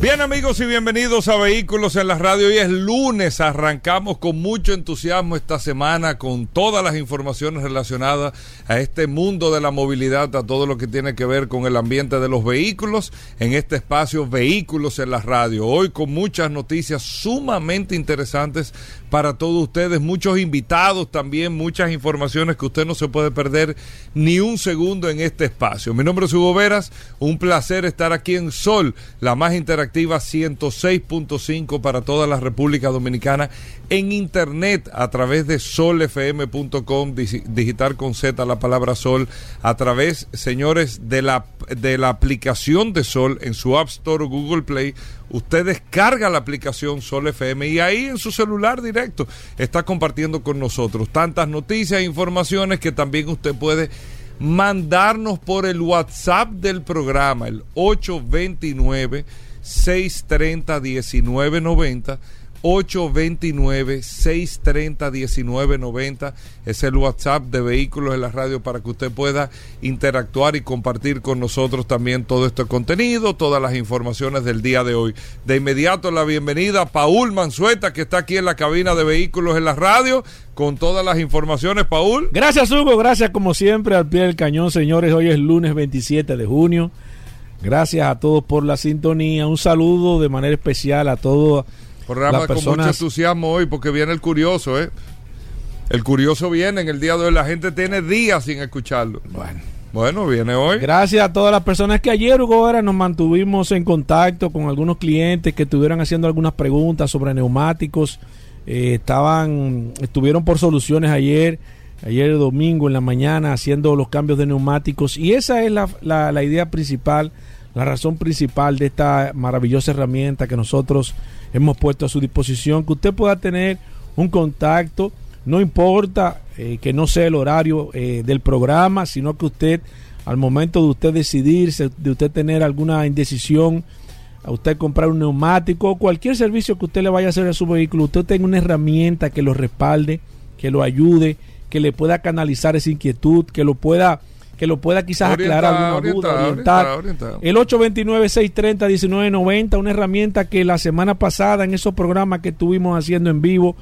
Bien amigos y bienvenidos a Vehículos en la Radio. Hoy es lunes, arrancamos con mucho entusiasmo esta semana con todas las informaciones relacionadas a este mundo de la movilidad, a todo lo que tiene que ver con el ambiente de los vehículos en este espacio Vehículos en la Radio. Hoy con muchas noticias sumamente interesantes para todos ustedes, muchos invitados también, muchas informaciones que usted no se puede perder ni un segundo en este espacio. Mi nombre es Hugo Veras, un placer estar aquí en Sol, la más interactiva 106.5 para toda la República Dominicana, en internet a través de solfm.com, digital con Z la palabra Sol, a través, señores, de la, de la aplicación de Sol en su App Store o Google Play. Usted descarga la aplicación Sol FM y ahí en su celular directo está compartiendo con nosotros tantas noticias e informaciones que también usted puede mandarnos por el WhatsApp del programa, el 829 630 1990 829-630-1990 es el WhatsApp de Vehículos en la Radio para que usted pueda interactuar y compartir con nosotros también todo este contenido, todas las informaciones del día de hoy. De inmediato la bienvenida a Paul Mansueta que está aquí en la cabina de Vehículos en la Radio con todas las informaciones, Paul. Gracias Hugo, gracias como siempre al pie del cañón, señores. Hoy es lunes 27 de junio. Gracias a todos por la sintonía. Un saludo de manera especial a todos Programa con mucho entusiasmo hoy porque viene el curioso, ¿eh? El curioso viene en el día de hoy. La gente tiene días sin escucharlo. Bueno. Bueno, viene hoy. Gracias a todas las personas que ayer, Hugo, nos mantuvimos en contacto con algunos clientes que estuvieron haciendo algunas preguntas sobre neumáticos. Eh, estaban, estuvieron por soluciones ayer, ayer domingo en la mañana, haciendo los cambios de neumáticos. Y esa es la, la, la idea principal, la razón principal de esta maravillosa herramienta que nosotros hemos puesto a su disposición, que usted pueda tener un contacto, no importa eh, que no sea el horario eh, del programa, sino que usted, al momento de usted decidirse, de usted tener alguna indecisión, a usted comprar un neumático, cualquier servicio que usted le vaya a hacer a su vehículo, usted tenga una herramienta que lo respalde, que lo ayude, que le pueda canalizar esa inquietud, que lo pueda que lo pueda quizás aclarar alguna duda, orientar. El 829-630-1990, una herramienta que la semana pasada en esos programas que estuvimos haciendo en vivo,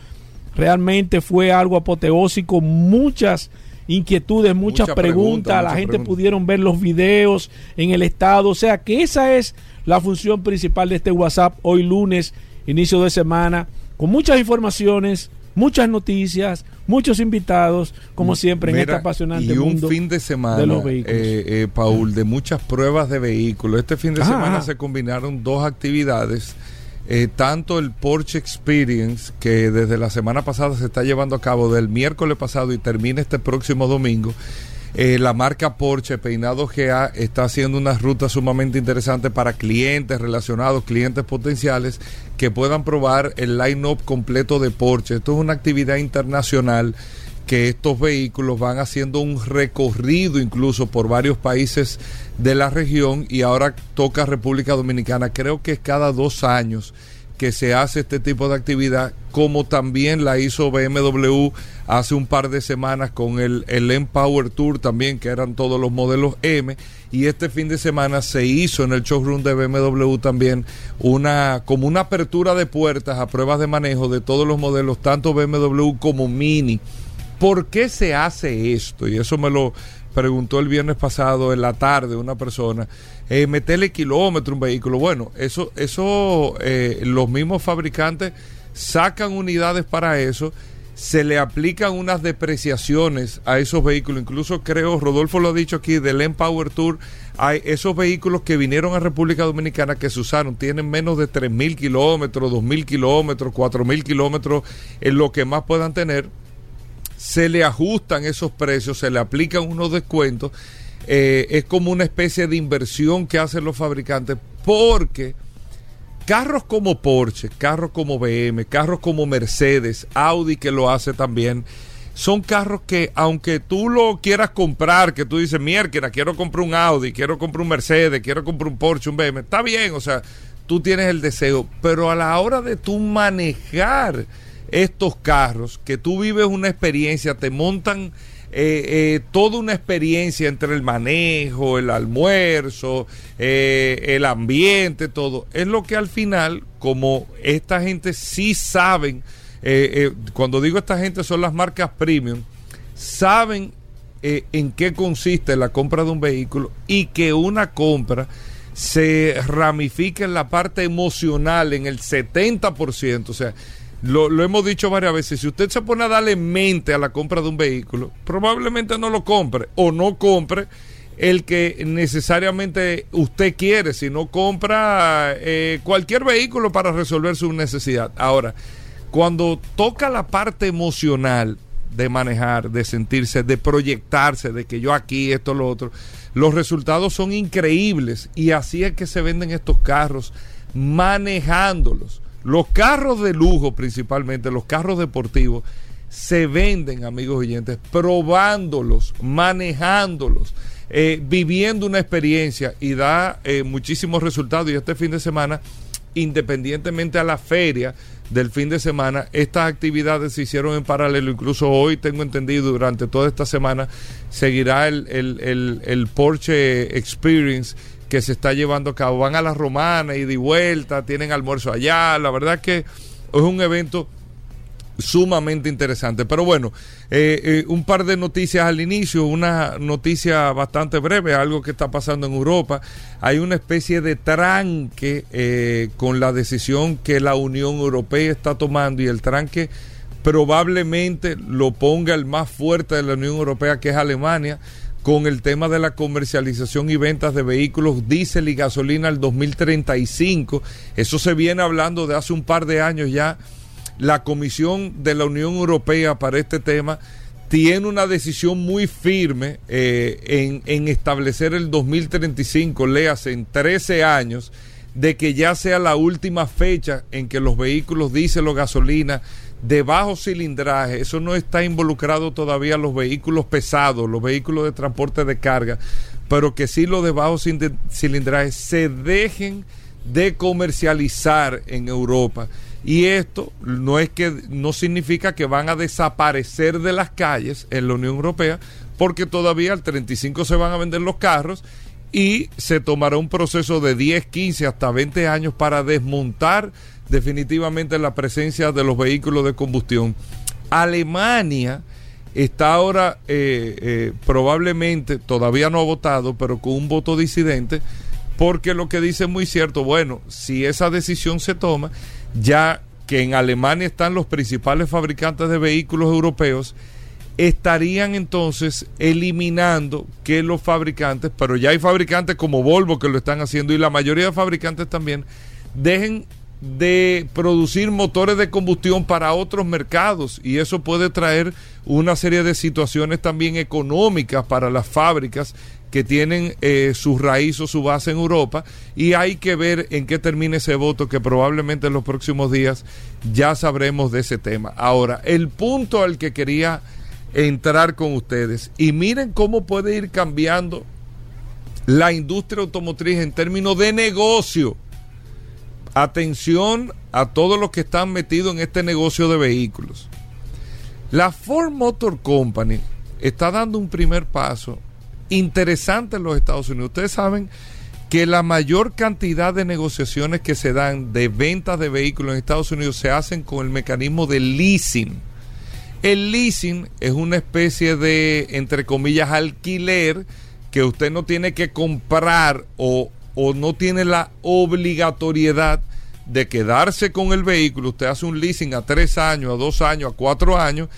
realmente fue algo apoteósico, muchas inquietudes, muchas preguntas, la gente pudieron ver los videos en el estado, o sea que esa es la función principal de este WhatsApp hoy lunes, inicio de semana, con muchas informaciones, muchas noticias, muchos invitados, como siempre en este apasionante y un fin de semana, de los vehículos. Eh, eh, Paul, de muchas pruebas de vehículos. Este fin de semana se combinaron dos actividades. Eh, tanto el Porsche Experience, que desde la semana pasada se está llevando a cabo del miércoles pasado y termina este próximo domingo, eh, la marca Porsche Peinado GA está haciendo una ruta sumamente interesante para clientes relacionados, clientes potenciales que puedan probar el line-up completo de Porsche. Esto es una actividad internacional que estos vehículos van haciendo un recorrido incluso por varios países de la región y ahora toca República Dominicana. Creo que es cada dos años que se hace este tipo de actividad, como también la hizo BMW hace un par de semanas con el, el Empower Tour también, que eran todos los modelos M, y este fin de semana se hizo en el showroom de BMW también una como una apertura de puertas a pruebas de manejo de todos los modelos, tanto BMW como Mini. ¿Por qué se hace esto? Y eso me lo preguntó el viernes pasado en la tarde una persona eh, meterle kilómetro un vehículo. Bueno, eso, eso eh, los mismos fabricantes sacan unidades para eso, se le aplican unas depreciaciones a esos vehículos. Incluso creo, Rodolfo lo ha dicho aquí, del Empower Tour, hay esos vehículos que vinieron a República Dominicana que se usaron, tienen menos de 3.000 kilómetros, 2.000 kilómetros, 4.000 kilómetros, en lo que más puedan tener. Se le ajustan esos precios, se le aplican unos descuentos eh, es como una especie de inversión que hacen los fabricantes porque carros como Porsche, carros como BM, carros como Mercedes, Audi que lo hace también, son carros que aunque tú lo quieras comprar, que tú dices, mierda, quiero comprar un Audi, quiero comprar un Mercedes, quiero comprar un Porsche, un BM, está bien, o sea, tú tienes el deseo, pero a la hora de tú manejar estos carros, que tú vives una experiencia, te montan eh, eh, toda una experiencia entre el manejo, el almuerzo, eh, el ambiente, todo, es lo que al final, como esta gente sí saben, cuando digo esta gente son las marcas premium, saben en qué consiste la compra de un vehículo y que una compra se ramifica en la parte emocional en el 70%. O sea, lo, hemos dicho varias veces, si usted se pone a darle mente a la compra de un vehículo, probablemente no lo compre o no compre el que necesariamente usted quiere, si no compra eh, cualquier vehículo para resolver su necesidad. Ahora, cuando toca la parte emocional de manejar, de sentirse, de proyectarse, de que yo aquí, esto, lo otro, los resultados son increíbles y así es que se venden estos carros manejándolos. Los carros de lujo principalmente, los carros deportivos, se venden, amigos oyentes, probándolos, manejándolos, eh, viviendo una experiencia y da eh, muchísimos resultados. Y este fin de semana, independientemente a la feria, del fin de semana. Estas actividades se hicieron en paralelo, incluso hoy tengo entendido, durante toda esta semana seguirá el, el, el, Porsche Experience que se está llevando a cabo. Van a la romana y de vuelta, tienen almuerzo allá. La verdad que es un evento sumamente interesante. Pero bueno, eh, eh, un par de noticias al inicio, una noticia bastante breve, algo que está pasando en Europa. Hay una especie de tranque eh, con la decisión que la Unión Europea está tomando y el tranque probablemente lo ponga el más fuerte de la Unión Europea, que es Alemania con el tema de la comercialización y ventas de vehículos diésel y gasolina al 2035. Eso se viene hablando de hace un par de años ya la Comisión de la Unión Europea para este tema tiene una decisión muy firme eh, en, en, establecer el 2035, léase en 13 años, de que ya sea la última fecha en que los vehículos diésel o gasolina de bajo cilindraje, eso no está involucrado todavía los vehículos pesados, los vehículos de transporte de carga, pero que sí los de bajo cilindraje se dejen de comercializar en Europa. Y esto no es que no significa que van a desaparecer de las calles en la Unión Europea, porque todavía al 35 se van a vender los carros y se tomará un proceso de 10, 15 hasta 20 años para desmontar definitivamente la presencia de los vehículos de combustión. Alemania está ahora eh, eh, probablemente, todavía no ha votado, pero con un voto disidente, porque lo que dice es muy cierto, bueno, si esa decisión se toma, ya que en Alemania están los principales fabricantes de vehículos europeos, estarían entonces eliminando que los fabricantes, pero ya hay fabricantes como Volvo que lo están haciendo y la mayoría de fabricantes también, dejen de producir motores de combustión para otros mercados y eso puede traer una serie de situaciones también económicas para las fábricas que tienen eh, su raíz o su base en Europa y hay que ver en qué termina ese voto que probablemente en los próximos días ya sabremos de ese tema. Ahora, el punto al que quería entrar con ustedes y miren cómo puede ir cambiando la industria automotriz en términos de negocio. Atención a todos los que están metidos en este negocio de vehículos. La Ford Motor Company está dando un primer paso interesante en los Estados Unidos. Ustedes saben que la mayor cantidad de negociaciones que se dan de ventas de vehículos en Estados Unidos se hacen con el mecanismo de leasing. El leasing es una especie de, entre comillas, alquiler que usted no tiene que comprar o, o no tiene la obligatoriedad de quedarse con el vehículo. Usted hace un leasing a tres años, a dos años, a cuatro años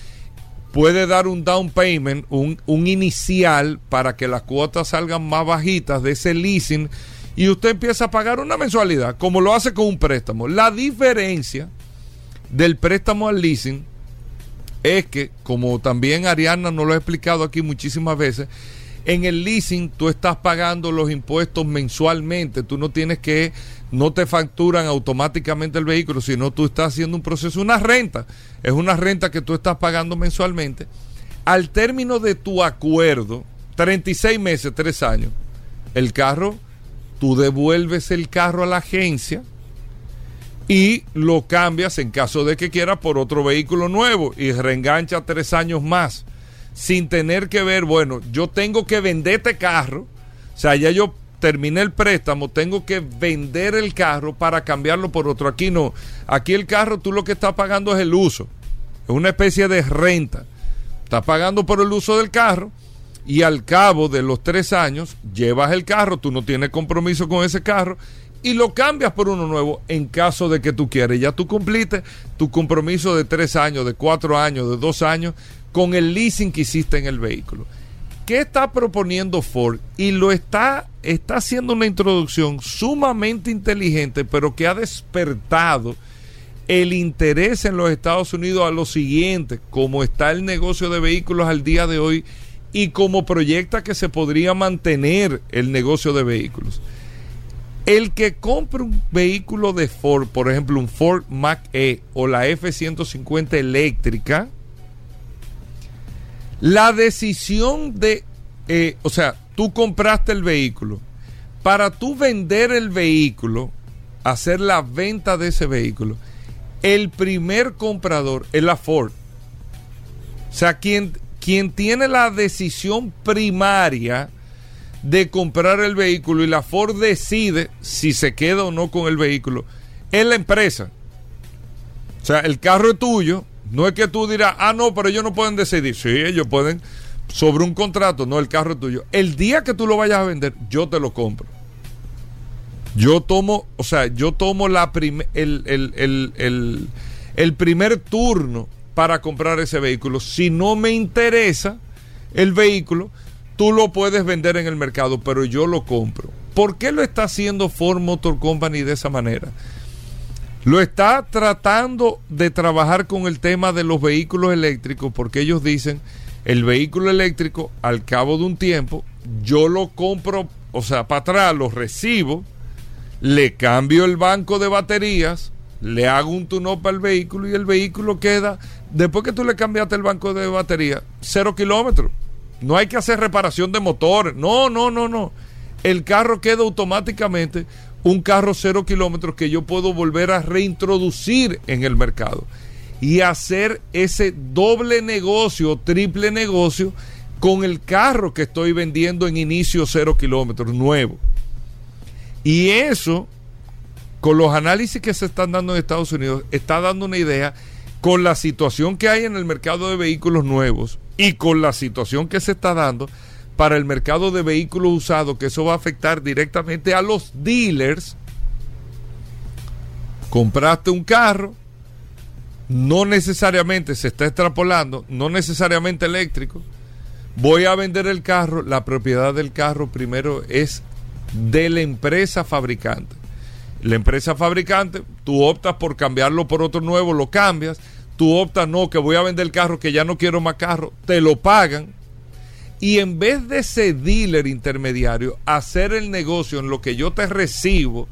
puede dar un down payment, un, un, inicial para que las cuotas salgan más bajitas de ese leasing y usted empieza a pagar una mensualidad, como lo hace con un préstamo. La diferencia del préstamo al leasing es que, como también Ariana nos lo ha explicado aquí muchísimas veces, En el leasing tú estás pagando los impuestos mensualmente, tú no tienes que, no te facturan automáticamente el vehículo, sino tú estás haciendo un proceso, una renta, es una renta que tú estás pagando mensualmente. Al término de tu acuerdo, 36 meses, 3 años, el carro, tú devuelves el carro a la agencia y lo cambias en caso de que quieras por otro vehículo nuevo y reengancha tres años más sin tener que ver, bueno, yo tengo que vender este carro, o sea, ya yo terminé el préstamo, tengo que vender el carro para cambiarlo por otro. Aquí no, aquí el carro tú lo que estás pagando es el uso, es una especie de renta. Estás pagando por el uso del carro y al cabo de los tres años llevas el carro, tú no tienes compromiso con ese carro y lo cambias por uno nuevo en caso de que tú quieras. Ya tú cumpliste tu compromiso de tres años, de cuatro años, de dos años con el leasing que hiciste en el vehículo. ¿Qué está proponiendo Ford? Y lo está, está haciendo una introducción sumamente inteligente, pero que ha despertado el interés en los Estados Unidos a lo siguiente, como está el negocio de vehículos al día de hoy y como proyecta que se podría mantener el negocio de vehículos. El que compre un vehículo de Ford, por ejemplo, un Ford Mac E o la F-150 eléctrica, la decisión de, eh, o sea, tú compraste el vehículo. Para tú vender el vehículo, hacer la venta de ese vehículo, el primer comprador es la Ford. O sea, quien, quien tiene la decisión primaria de comprar el vehículo y la Ford decide si se queda o no con el vehículo, es la empresa. O sea, el carro es tuyo, no es que tú dirás, ah, no, pero ellos no pueden decidir. Sí, ellos pueden sobre un contrato, no, el carro es tuyo. El día que tú lo vayas a vender, yo te lo compro. Yo tomo, o sea, yo tomo la el, el, el primer turno para comprar ese vehículo. Si no me interesa el vehículo, tú lo puedes vender en el mercado, pero yo lo compro. ¿Por qué lo está haciendo Ford Motor Company de esa manera? Lo está tratando de trabajar con el tema de los vehículos eléctricos porque ellos dicen, el vehículo eléctrico al cabo de un tiempo, yo lo compro, o sea, para atrás, lo recibo, le cambio el banco de baterías, le hago un tune-up al vehículo y el vehículo queda, después que tú le cambiaste el banco de batería, cero kilómetros. No hay que hacer reparación de motores. No, no, no, no. El carro queda automáticamente un carro cero kilómetros que yo puedo volver a reintroducir en el mercado y hacer ese doble negocio, triple negocio con el carro que estoy vendiendo en inicio cero kilómetros nuevo. Y eso, con los análisis que se están dando en Estados Unidos, está dando una idea con la situación que hay en el mercado de vehículos nuevos y con la situación que se está dando para el mercado de vehículos usados, que eso va a afectar directamente a los dealers. Compraste un carro, no necesariamente se está extrapolando, no necesariamente eléctrico. Voy a vender el carro, la propiedad del carro primero es de la empresa fabricante. La empresa fabricante, tú optas por cambiarlo por otro nuevo, lo cambias. Tú optas, no, que voy a vender el carro, que ya no quiero más carro, te lo pagan y en vez de ese dealer intermediario, hacer el negocio en lo que yo te recibo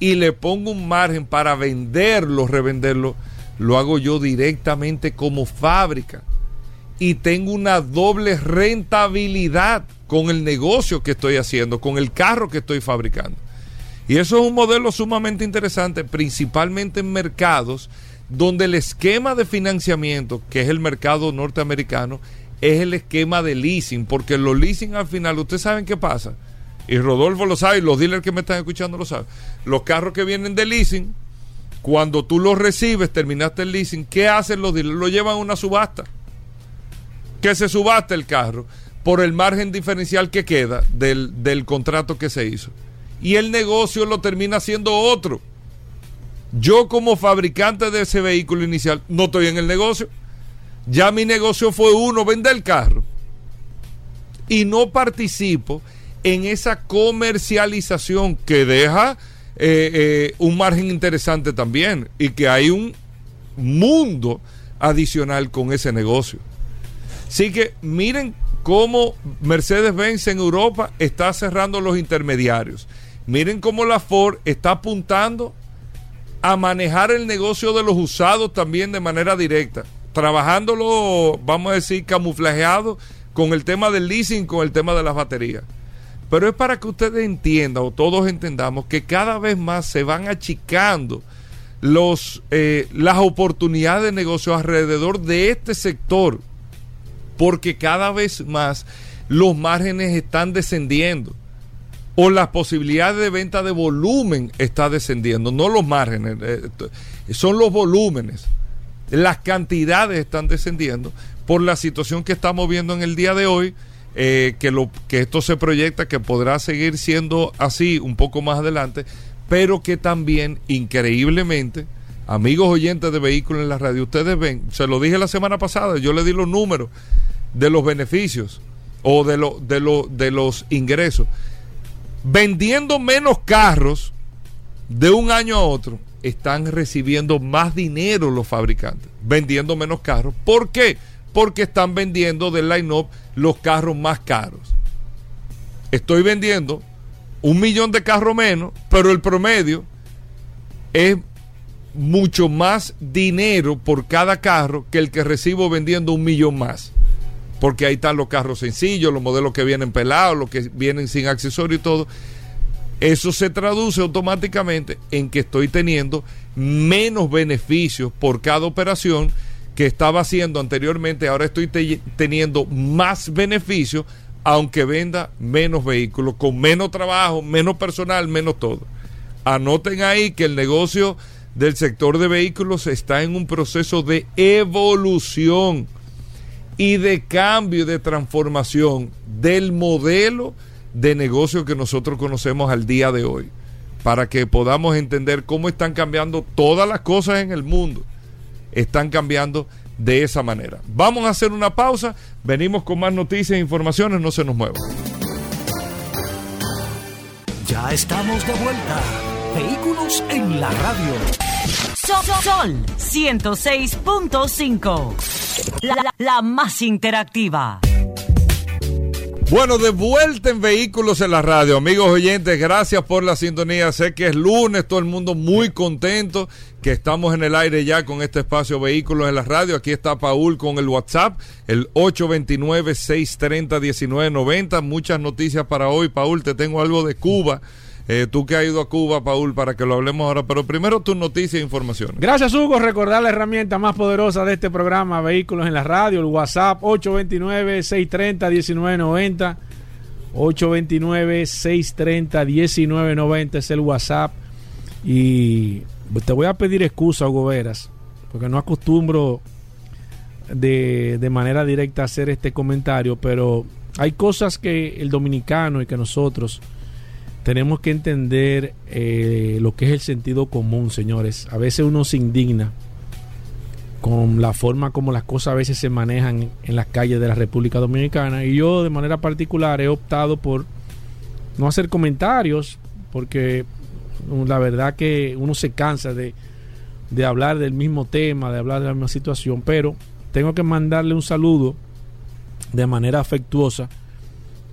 y le pongo un margen para venderlo, revenderlo, lo hago yo directamente como fábrica. Y tengo una doble rentabilidad con el negocio que estoy haciendo, con el carro que estoy fabricando. Y eso es un modelo sumamente interesante, principalmente en mercados donde el esquema de financiamiento, que es el mercado norteamericano, es el esquema de leasing, porque los leasing al final, ustedes saben qué pasa, y Rodolfo lo sabe, y los dealers que me están escuchando lo saben, los carros que vienen de leasing, cuando tú los recibes, terminaste el leasing, ¿qué hacen los dealers? Lo llevan a una subasta, que se subasta el carro por el margen diferencial que queda del, del contrato que se hizo. Y el negocio lo termina haciendo otro. Yo como fabricante de ese vehículo inicial no estoy en el negocio ya mi negocio fue uno, vender el carro. Y no participo en esa comercialización que deja eh, eh, un margen interesante también y que hay un mundo adicional con ese negocio. Así que miren cómo Mercedes-Benz en Europa está cerrando los intermediarios. Miren cómo la Ford está apuntando a manejar el negocio de los usados también de manera directa, trabajándolo, vamos a decir, camuflajeado con el tema del leasing, con el tema de las baterías. Pero es para que ustedes entiendan o todos entendamos que cada vez más se van achicando los, eh, las oportunidades de negocio alrededor de este sector, porque cada vez más los márgenes están descendiendo o las posibilidades de venta de volumen está descendiendo, no los márgenes, eh, son los volúmenes. Las cantidades están descendiendo por la situación que estamos viendo en el día de hoy, eh, que, lo, que esto se proyecta que podrá seguir siendo así un poco más adelante, pero que también, increíblemente, amigos oyentes de vehículos en la radio, ustedes ven, se lo dije la semana pasada, yo le di los números de los beneficios o de, lo, de, lo, de los ingresos vendiendo menos carros de un año a otro, están recibiendo más dinero los fabricantes, vendiendo menos carros. ¿Por qué? Porque están vendiendo del line-up los carros más caros. Estoy vendiendo un millón de carros menos, pero el promedio es mucho más dinero por cada carro que el que recibo vendiendo un millón más porque ahí están los carros sencillos, los modelos que vienen pelados, los que vienen sin accesorio y todo. Eso se traduce automáticamente en que estoy teniendo menos beneficios por cada operación que estaba haciendo anteriormente. Ahora estoy teniendo más beneficios, aunque venda menos vehículos, con menos trabajo, menos personal, menos todo. Anoten ahí que el negocio del sector de vehículos está en un proceso de evolución y de cambio y de transformación del modelo de negocio que nosotros conocemos al día de hoy, para que podamos entender cómo están cambiando todas las cosas en el mundo, están cambiando de esa manera. Vamos a hacer una pausa, venimos con más noticias e informaciones, no se nos muevan. Ya estamos de vuelta. Vehículos en la radio. Sol, Sol 106.5. La, la, más interactiva. Bueno, de vuelta en Vehículos en la Radio. Amigos oyentes, gracias por la sintonía. Sé que es lunes, todo el mundo muy contento que estamos en el aire ya con este espacio Vehículos en la Radio. Aquí está Paul con el WhatsApp, el 829-630-1990. Muchas noticias para hoy. Paul, te tengo algo de Cuba. Eh, tú que has ido a Cuba, Paul, para que lo hablemos ahora. Pero primero tus noticias e información. Gracias, Hugo. Recordar la herramienta más poderosa de este programa, Vehículos en la Radio, el WhatsApp 829-630-1990. 829-630-1990 es el WhatsApp. Y te voy a pedir excusa, Hugo Veras, porque no acostumbro de, de manera directa hacer este comentario, pero hay cosas que el dominicano y que nosotros tenemos que entender eh, lo que es el sentido común, señores. A veces uno se indigna con la forma como las cosas a veces se manejan en las calles de la República Dominicana y yo de manera particular he optado por no hacer comentarios porque uh, la verdad que uno se cansa de, de hablar del mismo tema, de hablar de la misma situación, pero tengo que mandarle un saludo de manera afectuosa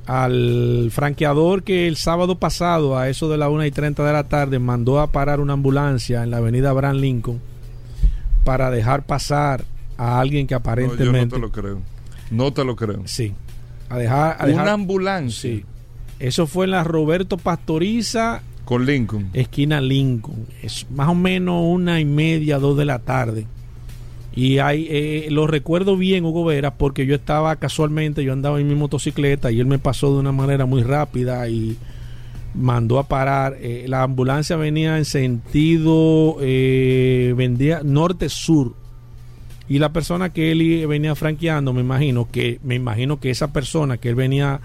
al franqueador que el sábado pasado, a eso de la 1 y 30 de la tarde, mandó a parar una ambulancia en la avenida Abraham Lincoln para dejar pasar a alguien que aparentemente. No, yo no te lo creo. No te lo creo. Sí. A dejar. A una ambulancia. Sí. Eso fue en la Roberto Pastoriza. Con Lincoln. Esquina Lincoln. Es más o menos una y media, dos de la tarde. Y hay, eh, lo recuerdo bien, Hugo Vera, porque yo estaba casualmente, yo andaba en mi motocicleta y él me pasó de una manera muy rápida y mandó a parar. Eh, la ambulancia venía en sentido, eh, vendía norte-sur. Y la persona que él venía franqueando, me imagino que, me imagino que esa persona que él venía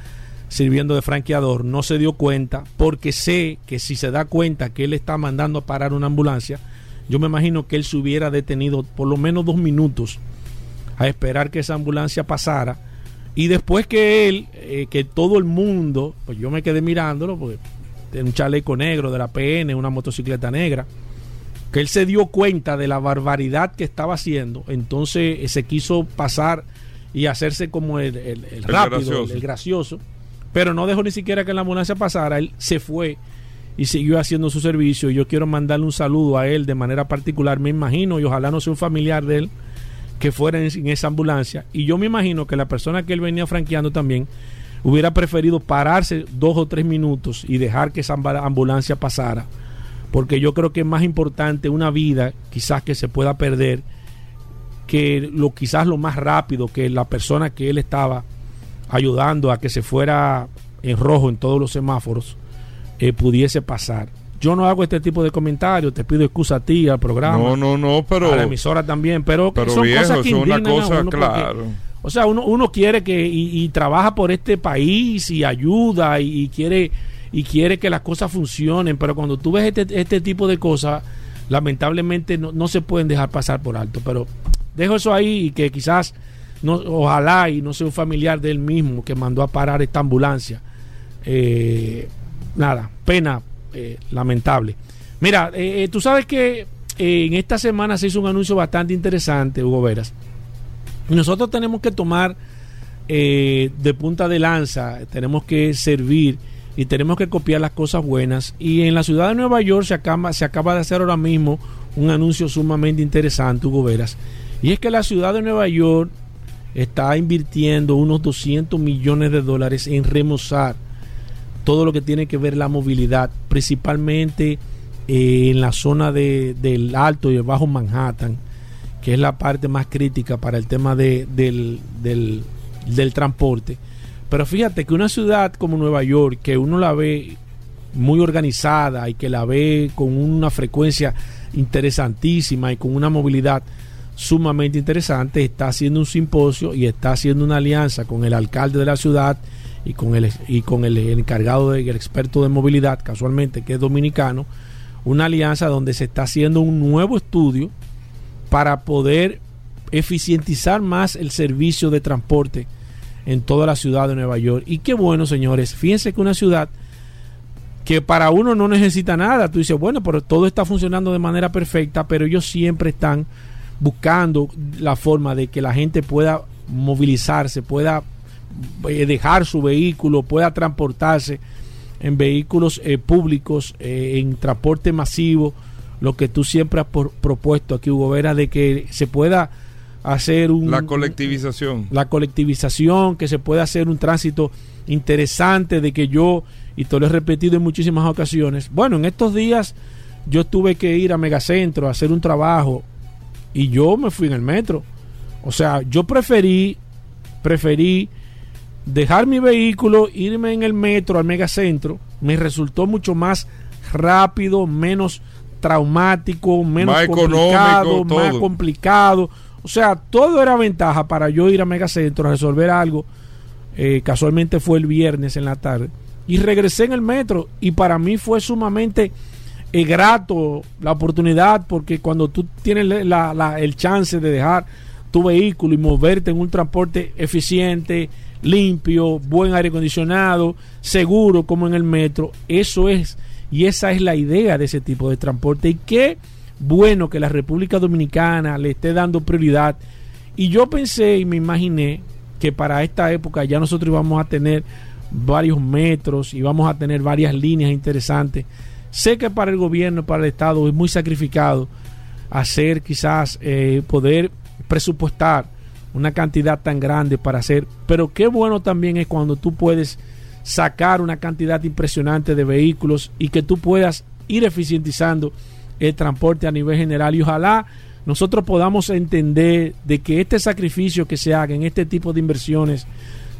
sirviendo de franqueador no se dio cuenta, porque sé que si se da cuenta que él está mandando a parar una ambulancia, yo me imagino que él se hubiera detenido por lo menos dos minutos a esperar que esa ambulancia pasara. Y después que él, eh, que todo el mundo, pues yo me quedé mirándolo, porque un chaleco negro de la PN, una motocicleta negra, que él se dio cuenta de la barbaridad que estaba haciendo, entonces eh, se quiso pasar y hacerse como el, rápido, el gracioso. Pero no dejó ni siquiera que la ambulancia pasara, él se fue y siguió haciendo su servicio. Yo quiero mandarle un saludo a él de manera particular, me imagino, y ojalá no sea un familiar de él que fuera en, esa ambulancia. Y yo me imagino que la persona que él venía franqueando también hubiera preferido pararse dos o tres minutos y dejar que esa ambulancia pasara. Porque yo creo que es más importante una vida quizás que se pueda perder que lo quizás lo más rápido que la persona que él estaba ayudando a que se fuera en rojo en todos los semáforos eh, pudiese pasar. Yo no hago este tipo de comentarios, te pido excusa a ti, al programa. No, no, no, pero. A la emisora también, pero, pero son cosas que una cosa, claro. o sea, uno, uno quiere que. Y, trabaja por este país y ayuda y, quiere y quiere que las cosas funcionen, pero cuando tú ves este, este tipo de cosas, lamentablemente no, no se pueden dejar pasar por alto. Pero Dejo eso ahí y que quizás, no, ojalá y no sea un familiar de él mismo que mandó a parar esta ambulancia. Eh, nada, pena eh, lamentable. Mira, eh, tú sabes que en esta semana se hizo un anuncio bastante interesante, Hugo Veras. Nosotros tenemos que tomar de punta de lanza, tenemos que servir y tenemos que copiar las cosas buenas. Y en la ciudad de Nueva York se acaba, se acaba de hacer ahora mismo un anuncio sumamente interesante, Hugo Veras. Y es que la ciudad de Nueva York está invirtiendo unos 200 millones de dólares en remozar todo lo que tiene que ver la movilidad, principalmente eh, en la zona de, del Alto y el Bajo Manhattan, que es la parte más crítica para el tema de, del, del, del transporte. Pero fíjate que una ciudad como Nueva York, que uno la ve muy organizada y que la ve con una frecuencia interesantísima y con una movilidad sumamente interesante, está haciendo un simposio y está haciendo una alianza con el alcalde de la ciudad y con el, y con el, encargado del experto de movilidad, casualmente que es dominicano, una alianza donde se está haciendo un nuevo estudio para poder eficientizar más el servicio de transporte en toda la ciudad de Nueva York. Y qué bueno, señores, fíjense que una ciudad que para uno no necesita nada, tú dices, bueno, pero todo está funcionando de manera perfecta, pero ellos siempre están buscando la forma de que la gente pueda movilizarse, pueda dejar su vehículo, pueda transportarse en vehículos eh, públicos, eh, en transporte masivo, lo que tú siempre has propuesto aquí, Hugo Vera, de que se pueda hacer un... La colectivización. La colectivización, que se pueda hacer un tránsito interesante, de que yo, y te lo he repetido en muchísimas ocasiones, bueno, en estos días yo tuve que ir a Megacentro a hacer un trabajo y yo me fui en el metro. O sea, yo preferí, preferí dejar mi vehículo, irme en el metro al megacentro. Me resultó mucho más rápido, menos traumático, menos complicado, más complicado. O sea, todo era ventaja para yo ir a megacentro a resolver algo. Eh, casualmente fue el viernes en la tarde. Y regresé en el metro y para mí fue sumamente es grato la oportunidad porque cuando tú tienes el chance de dejar tu vehículo y moverte en un transporte eficiente, limpio, buen aire acondicionado, seguro como en el metro, eso es y esa es la idea de ese tipo de transporte. Y qué bueno que la República Dominicana le esté dando prioridad. Y yo pensé y me imaginé que para esta época ya nosotros íbamos a tener varios metros y vamos a tener varias líneas interesantes. Sé que para el gobierno, para el Estado es muy sacrificado hacer quizás eh, poder presupuestar una cantidad tan grande para hacer, pero qué bueno también es cuando tú puedes sacar una cantidad impresionante de vehículos y que tú puedas ir eficientizando el transporte a nivel general. Y ojalá nosotros podamos entender de que este sacrificio que se haga en este tipo de inversiones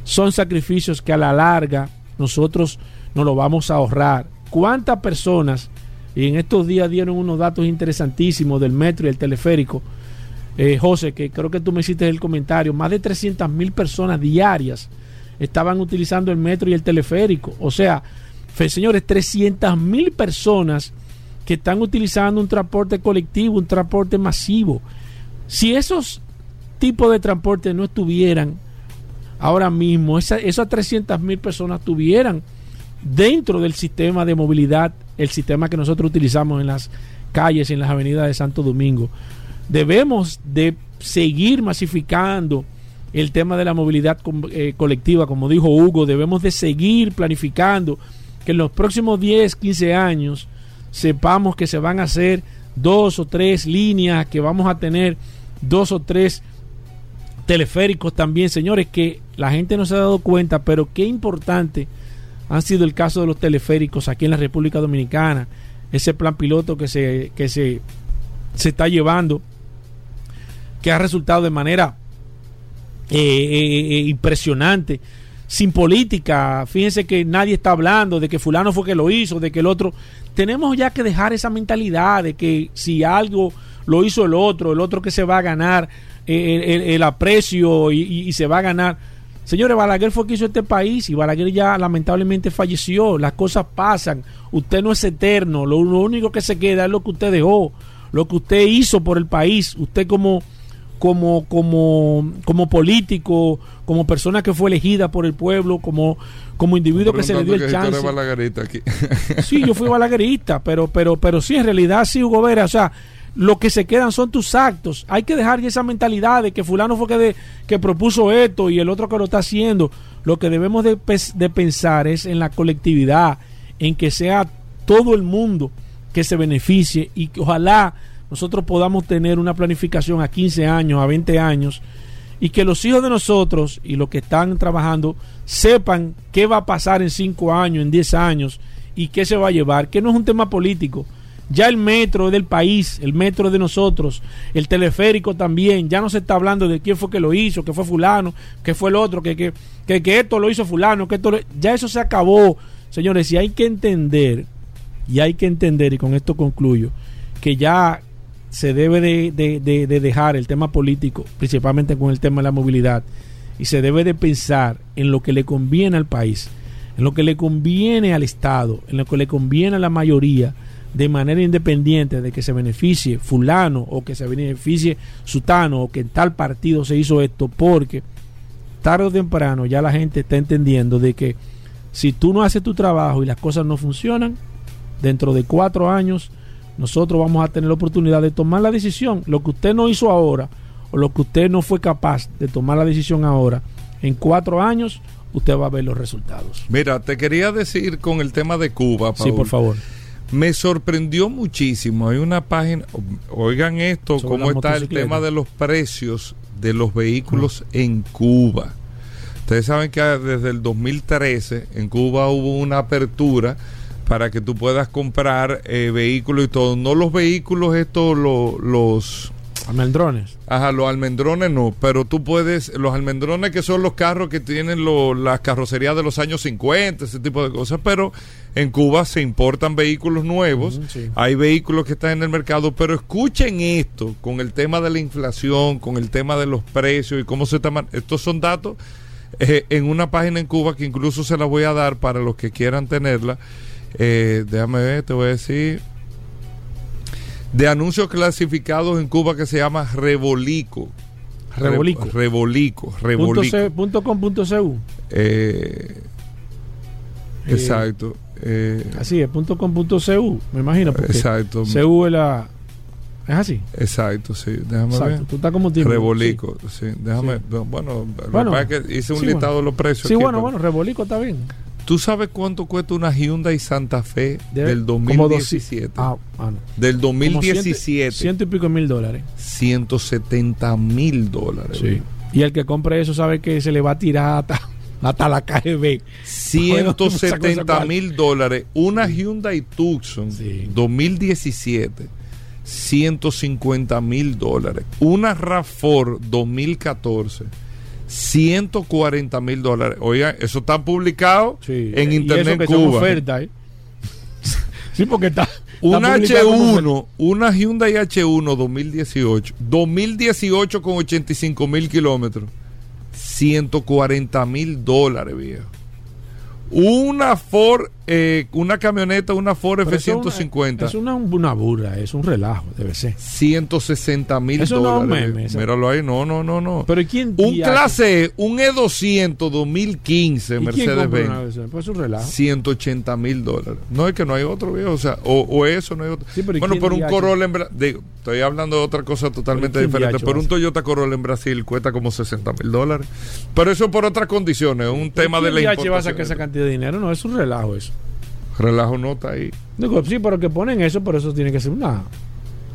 son sacrificios que a la larga nosotros nos lo vamos a ahorrar. Cuántas personas, y en estos días dieron unos datos interesantísimos del metro y el teleférico, eh, José, que creo que tú me hiciste el comentario, más de 300 mil personas diarias estaban utilizando el metro y el teleférico. O sea, señores, 300 mil personas que están utilizando un transporte colectivo, un transporte masivo. Si esos tipos de transporte no estuvieran ahora mismo, esas 300 mil personas tuvieran dentro del sistema de movilidad, el sistema que nosotros utilizamos en las calles y en las avenidas de Santo Domingo. Debemos de seguir masificando el tema de la movilidad eh, colectiva, como dijo Hugo, debemos de seguir planificando que en los próximos 10, 15 años sepamos que se van a hacer dos o tres líneas, que vamos a tener dos o tres teleféricos también, señores, que la gente no se ha dado cuenta, pero qué importante han sido el caso de los teleféricos aquí en la República Dominicana, ese plan piloto que se, que se, se está llevando, que ha resultado de manera eh, eh, eh, impresionante, sin política. Fíjense que nadie está hablando de que fulano fue que lo hizo, de que el otro. Tenemos ya que dejar esa mentalidad de que si algo lo hizo el otro, el otro que se va a ganar el, aprecio y, se va a ganar. Señores, Balaguer fue que hizo este país y Balaguer ya lamentablemente falleció. Las cosas pasan. Usted no es eterno. Lo, lo único que se queda es lo que usted dejó, lo que usted hizo por el país. Usted como como, como, como político, como persona que fue elegida por el pueblo, como, como individuo que se le dio el chance. Aquí. sí, yo fui balaguerista, pero, pero, pero sí, en realidad sí, Hugo Vera, o sea, lo que se quedan son tus actos. Hay que dejar esa mentalidad de que fulano fue que, que propuso esto y el otro que lo está haciendo. Lo que debemos de, de pensar es en la colectividad, en que sea todo el mundo que se beneficie y que ojalá nosotros podamos tener una planificación a 15 años, a 20 años, y que los hijos de nosotros y los que están trabajando sepan qué va a pasar en 5 años, en 10 años, y qué se va a llevar, que no es un tema político. Ya el metro es del país, el metro de nosotros, el teleférico también, ya no se está hablando de quién fue que lo hizo, que fue fulano, que fue el otro, que, que, que, esto lo hizo fulano, que esto ya eso se acabó. Señores, y hay que entender, y hay que entender, y con esto concluyo, que ya se debe de, dejar el tema político, principalmente con el tema de la movilidad, y se debe de pensar en lo que le conviene al país, en lo que le conviene al Estado, en lo que le conviene a la mayoría, de manera independiente de que se beneficie fulano o que se beneficie sutano o que en tal partido se hizo esto, porque tarde o temprano ya la gente está entendiendo de que si tú no haces tu trabajo y las cosas no funcionan, dentro de cuatro años nosotros vamos a tener la oportunidad de tomar la decisión. Lo que usted no hizo ahora, o lo que usted no fue capaz de tomar la decisión ahora, en cuatro años, usted va a ver los resultados. Mira, te quería decir con el tema de Cuba, Sí, por favor. Me sorprendió muchísimo. Hay una página, oigan esto, cómo está el tema de los precios de los vehículos ah. en Cuba. Ustedes saben que desde el 2013 en Cuba hubo una apertura para que tú puedas comprar eh, vehículos y todo. No los vehículos estos, los... Almendrones. Ajá, los almendrones no, pero tú puedes, los almendrones que son los carros que tienen las carrocerías de los años 50, ese tipo de cosas, pero en Cuba se importan vehículos nuevos, hay vehículos que están en el mercado, pero escuchen esto con el tema de la inflación, con el tema de los precios y cómo se está... Estos son datos eh, en una página en Cuba que incluso se la voy a dar para los que quieran tenerla eh, déjame ver, te voy a decir. De anuncios clasificados en Cuba que se llama Rebolico. Rebolico. Rebolico. Rebolico. Punto, com, punto cu. Eh, eh, exacto. Eh, así es, punto com, punto cu, me imagino. exacto. CU es la. ¿Es así? Exacto, sí. Déjame ver. Tú estás como tipo. Rebolico, sí. Déjame. Bueno, bueno, que hice un listado de los precios. Sí, bueno, bueno, Rebolico está bien. ¿Tú sabes cuánto cuesta una Hyundai Santa Fe del 2017? Ah, ah, Del 2017. ciento y pico mil dólares. 170 mil dólares. Sí. Y el que compre eso sabe que se le va a tirar hasta, la KGB. 170 mil dólares. Una Hyundai Tucson 2017. 150 mil dólares. Una RAV4 2014 140 mil dólares. Oigan, eso está publicado en Internet Cuba. Oferta, ¿eh? sí, porque está. Una H1, una Hyundai H1 2018, 2018 con 85 mil kilómetros, 140 mil dólares, viejo. Una Ford eh, una camioneta, una Ford F-150. Es una, una, burra, es un relajo, debe ser. 160 mil dólares. No es Míralo ahí, no, no, no, no. Pero ¿quién Un clase E, un E200 2015 Mercedes-Benz. Pues es un relajo. 180 mil dólares. No es que no hay otro, viejo. O sea, o, eso, no hay otro. bueno, por un Corolla en Brasil, estoy hablando de otra cosa totalmente diferente. Por un Toyota Corolla en Brasil cuesta como 60 mil dólares. Pero eso por otras condiciones, un tema de la importación. va a sacar esa cantidad de dinero? No, es un relajo eso. Relajo no está ahí. Digo, sí, pero que ponen eso, pero eso tiene que ser una.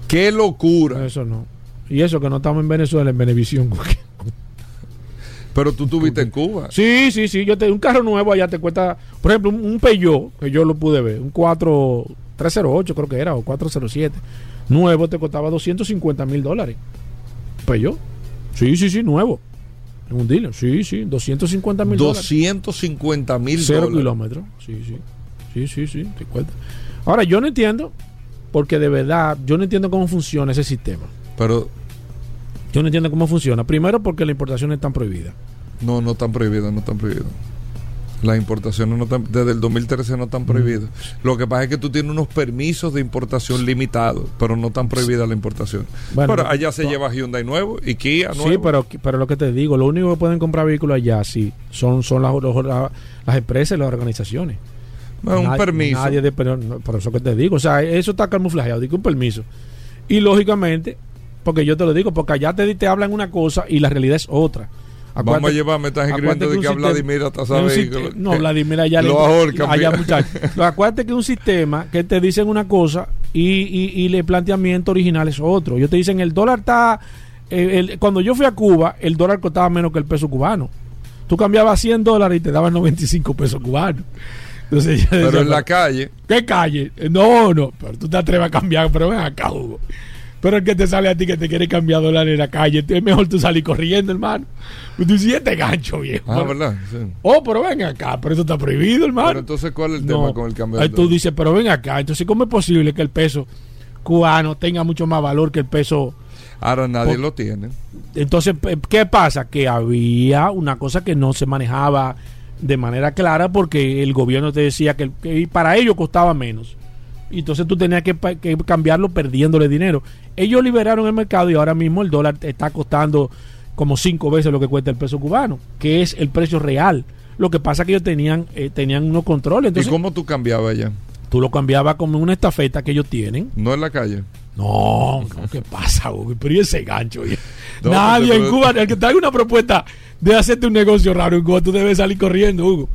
¡Qué locura! Eso no. Y eso que no estamos en Venezuela, en Venevisión. Pero tú tuviste en Cuba. Sí, sí, sí. Yo te, un carro nuevo allá te cuesta, por ejemplo, un, Peugeot, que yo lo pude ver, un 4, 308 creo que era, o 407. Nuevo te costaba 250 mil dólares. Peugeot. Sí, sí, sí, nuevo. En un dealer. Sí, sí, 250 mil dólares. 250 mil dólares. Cero kilómetros. Sí, sí. Sí, sí, sí, te cuento. Ahora, yo no entiendo, porque de verdad, yo no entiendo cómo funciona ese sistema. Pero. Yo no entiendo cómo funciona. Primero, porque las importaciones están prohibidas. No, no están prohibidas, no están prohibidas. Las importaciones no están, desde el 2013 no están mm. prohibidas. Lo que pasa es que tú tienes unos permisos de importación limitados, pero no están prohibidas la importación. pero allá se lleva Hyundai nuevo y Kia nuevo. Sí, pero, pero lo que te digo, lo único que pueden comprar vehículos allá sí son, son las, las empresas y las organizaciones un permiso. Nadie por eso que te digo, o sea, eso está camuflajeado, digo un permiso. Y lógicamente, porque yo te lo digo, porque allá te, te hablan una cosa y la realidad es otra. Vamos a llevar, me estás escribiendo de que, a Vladimir hasta sabe No, Vladimir allá lo allá muchachos. acuérdate que un sistema que te dicen una cosa y, y, y el planteamiento original es otro. Yo te dicen, el dólar está. El, cuando yo fui a Cuba, el dólar costaba menos que el peso cubano. Tú cambiabas 100 dólares y te daban 95 pesos cubanos pero en la calle. ¿Qué calle? No, no, pero tú te atreves a cambiar, pero ven acá, Hugo. Pero el que te sale a ti que te quiere cambiar dólares en la calle, es mejor tú salir corriendo, hermano. Pues tú este gancho, viejo. Ah, ¿verdad? Oh, pero ven acá, pero eso está prohibido, hermano. Pero entonces, ¿cuál es el tema con el cambio de Tú dices, pero ven acá, entonces, ¿cómo es posible que el peso cubano tenga mucho más valor que el peso Ahora nadie lo tiene. Entonces, ¿qué pasa? Que había una cosa que no se manejaba de manera clara porque el gobierno te decía que, para ellos costaba menos. Y entonces tú tenías que, cambiarlo perdiéndole dinero. Ellos liberaron el mercado y ahora mismo el dólar está costando como cinco veces lo que cuesta el peso cubano, que es el precio real. Lo que pasa es que ellos tenían, eh, tenían unos controles. ¿Y cómo tú cambiabas allá? Tú lo cambiabas como una estafeta que ellos tienen. No en la calle. No, ¿qué pasa, Pero y ese gancho, Nadie en Cuba, el que traiga una propuesta de hacerte un negocio raro en Cuba, tú debes salir corriendo, Hugo.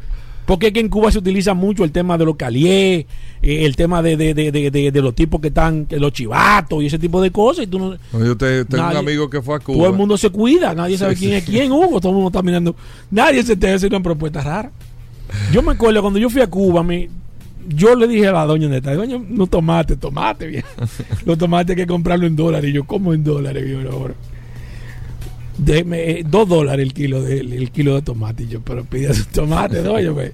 Porque es que en Cuba se utiliza mucho el tema de los caliés, eh, el tema de, de, de, de, los tipos que están, los chivatos y ese tipo de cosas. Y tú no, yo tengo un amigo que fue a Cuba. Todo el mundo se cuida, nadie sabe quién es quién, Hugo. Todo el mundo está mirando. Nadie se te hace una propuesta rara. Yo me acuerdo cuando yo fui a Cuba, me, yo le dije a la doña neta, doña, no tomate, tomate, bien. Los tomates hay que comprarlo en dólares. Y yo, ¿cómo en dólares, ahora? Deme, eh, dos dólares el kilo de, el kilo de tomate. Y yo, pero pide su tomate, doña, pues.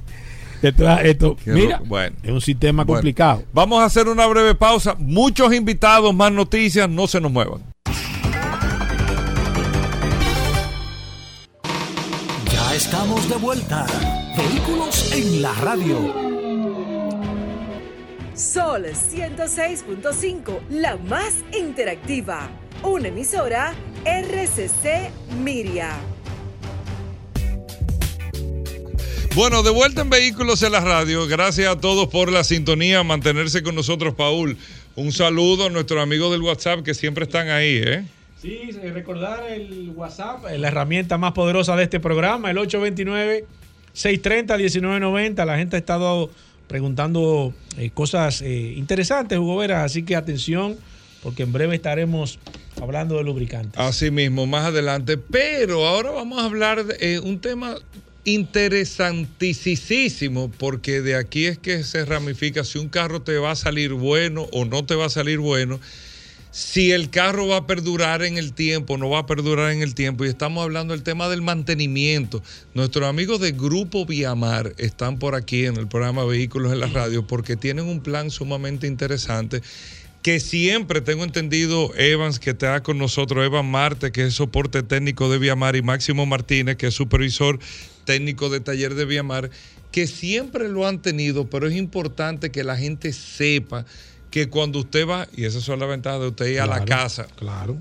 Esto, esto mira, bueno, es un sistema complicado. Vamos a hacer una breve pausa. Muchos invitados, más noticias, no se nos muevan. Ya estamos de vuelta. Vehículos en la radio. Sol 106.5, la más interactiva. Una emisora RCC Miria. Bueno, de vuelta en Vehículos en la Radio. Gracias a todos por la sintonía, mantenerse con nosotros, Paul. Un saludo a nuestros amigos del WhatsApp que siempre están ahí, ¿eh? Sí, recordar el WhatsApp, la herramienta más poderosa de este programa, el 829-630-1990. La gente ha estado preguntando eh, cosas eh, interesantes, Hugo Veras, así que atención, porque en breve estaremos hablando de lubricantes. Así mismo, más adelante, pero ahora vamos a hablar de eh, un tema interesantísimo, porque de aquí es que se ramifica si un carro te va a salir bueno o no te va a salir bueno si el carro va a perdurar en el tiempo, no va a perdurar en el tiempo. Y estamos hablando del tema del mantenimiento. Nuestros amigos de Grupo Viamar están por aquí en el programa Vehículos en la Radio porque tienen un plan sumamente interesante que siempre tengo entendido, Evans, que está con nosotros, Evan Marte, que es soporte técnico de Viamar, y Máximo Martínez, que es supervisor técnico de taller de Viamar, que siempre lo han tenido, pero es importante que la gente sepa que cuando usted va, y esa es la ventaja de usted ir a la casa, claro.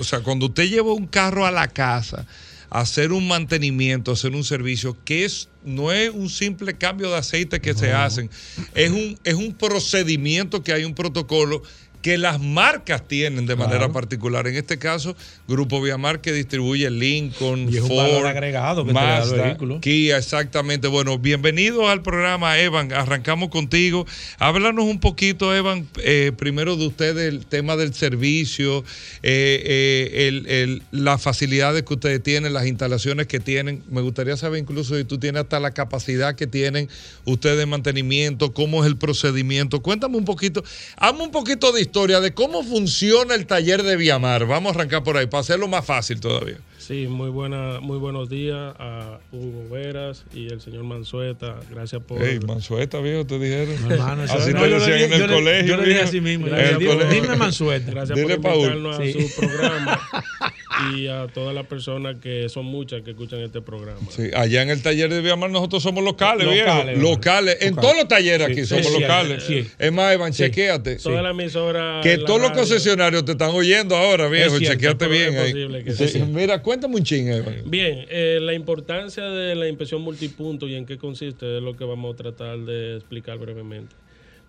o sea, cuando usted lleva un carro a la casa, hacer un mantenimiento, hacer un servicio, que es, no es un simple cambio de aceite que se hacen, es un, es un procedimiento que hay un protocolo que las marcas tienen de manera particular. En este caso, Grupo Viamar que distribuye Lincoln, y es Ford, un agregado que Mazda, Kia, exactamente. Bueno, bienvenidos al programa, Evan. Arrancamos contigo. Háblanos un poquito, Evan, eh, primero de usted el tema del servicio, eh, eh, las facilidades que ustedes tienen, las instalaciones que tienen. Me gustaría saber incluso si tú tienes hasta la capacidad que tienen ustedes de mantenimiento, cómo es el procedimiento. Cuéntame un poquito, hazme un poquito de historia de cómo funciona el taller de Viamar. Vamos a arrancar por ahí hacerlo más fácil todavía. Sí, muy buena, muy buenos días a Hugo Veras y el señor Mansueta. Gracias por. Hey, Mansueta, viejo, te dijeron. hermano, así te decían en el colegio. Yo le dije así mismo. Dime Mansueta. Gracias por invitarnos a su programa y a todas las personas que son muchas que escuchan este programa. Sí, allá en el taller de Viamar nosotros somos locales, locales viejo. Locales. En todos los talleres aquí somos locales. Es más, Iván, chequéate. Toda la emisora. Que todos los concesionarios te están oyendo ahora, viejo. Chequéate bien. Ahí. Mira, cuéntame un ching, Bien, eh, la importancia de la inspección multipunto y en qué consiste es lo que vamos a tratar de explicar brevemente.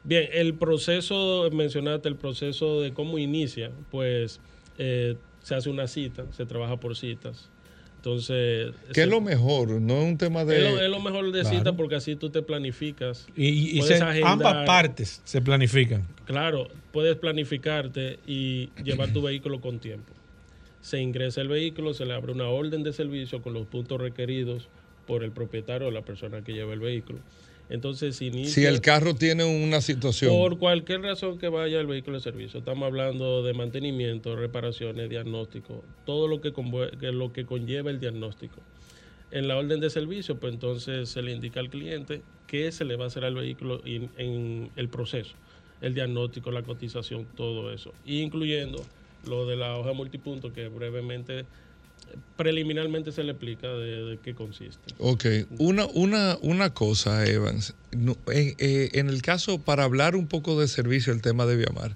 Bien, el proceso, mencionaste el proceso de cómo inicia, pues eh, se hace una cita, se trabaja por citas. Entonces. ¿Qué es lo mejor? No es un tema de. Es lo, mejor de cita porque así tú te planificas. Y, ambas partes se planifican. Claro, puedes planificarte y llevar tu vehículo con tiempo. Se ingresa el vehículo, se le abre una orden de servicio con los puntos requeridos por el propietario o la persona que lleva el vehículo entonces, si el carro tiene una situación. Por cualquier razón que vaya el vehículo de servicio, estamos hablando de mantenimiento, reparaciones, diagnóstico, todo lo que, lo que conlleva el diagnóstico. En la orden de servicio, pues entonces se le indica al cliente qué se le va a hacer al vehículo en, en el proceso, el diagnóstico, la cotización, todo eso, incluyendo lo de la hoja multipunto que brevemente preliminarmente se le explica de, qué consiste. Ok, una, una, una cosa, Evans. Eh, eh, en, el caso, para hablar un poco de servicio, el tema de Viamar,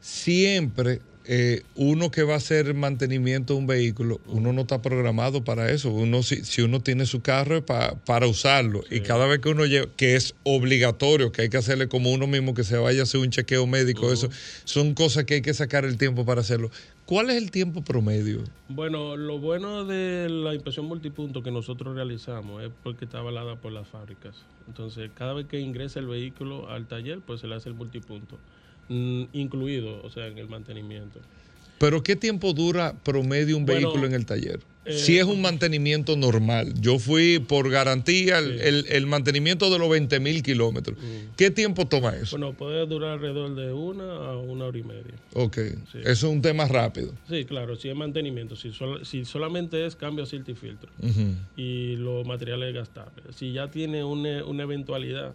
siempre eh, uno que va a hacer mantenimiento de un vehículo, uno no está programado para eso. Uno si, si uno tiene su carro es para usarlo. Y cada vez que uno lleva, que es obligatorio, que hay que hacerle como uno mismo que se vaya a hacer un chequeo médico, eso son cosas que hay que sacar el tiempo para hacerlo. ¿Cuál es el tiempo promedio? Bueno, lo bueno de la inspección multipunto que nosotros realizamos es porque está avalada por las fábricas. Entonces, cada vez que ingresa el vehículo al taller, pues se le hace el multipunto. Mm, incluido, o sea, en el mantenimiento. Pero ¿qué tiempo dura promedio un vehículo en el taller? Eh, si es un mantenimiento normal. Yo fui por garantía el, mantenimiento de los 20 mil kilómetros. Mm. ¿Qué tiempo toma eso? Bueno, puede durar alrededor de una a una hora y media. Ok. Eso es un tema rápido. Sí, claro. Si es mantenimiento, si, si solamente es cambio aceite y filtro y los materiales gastables. Si ya tiene una, una eventualidad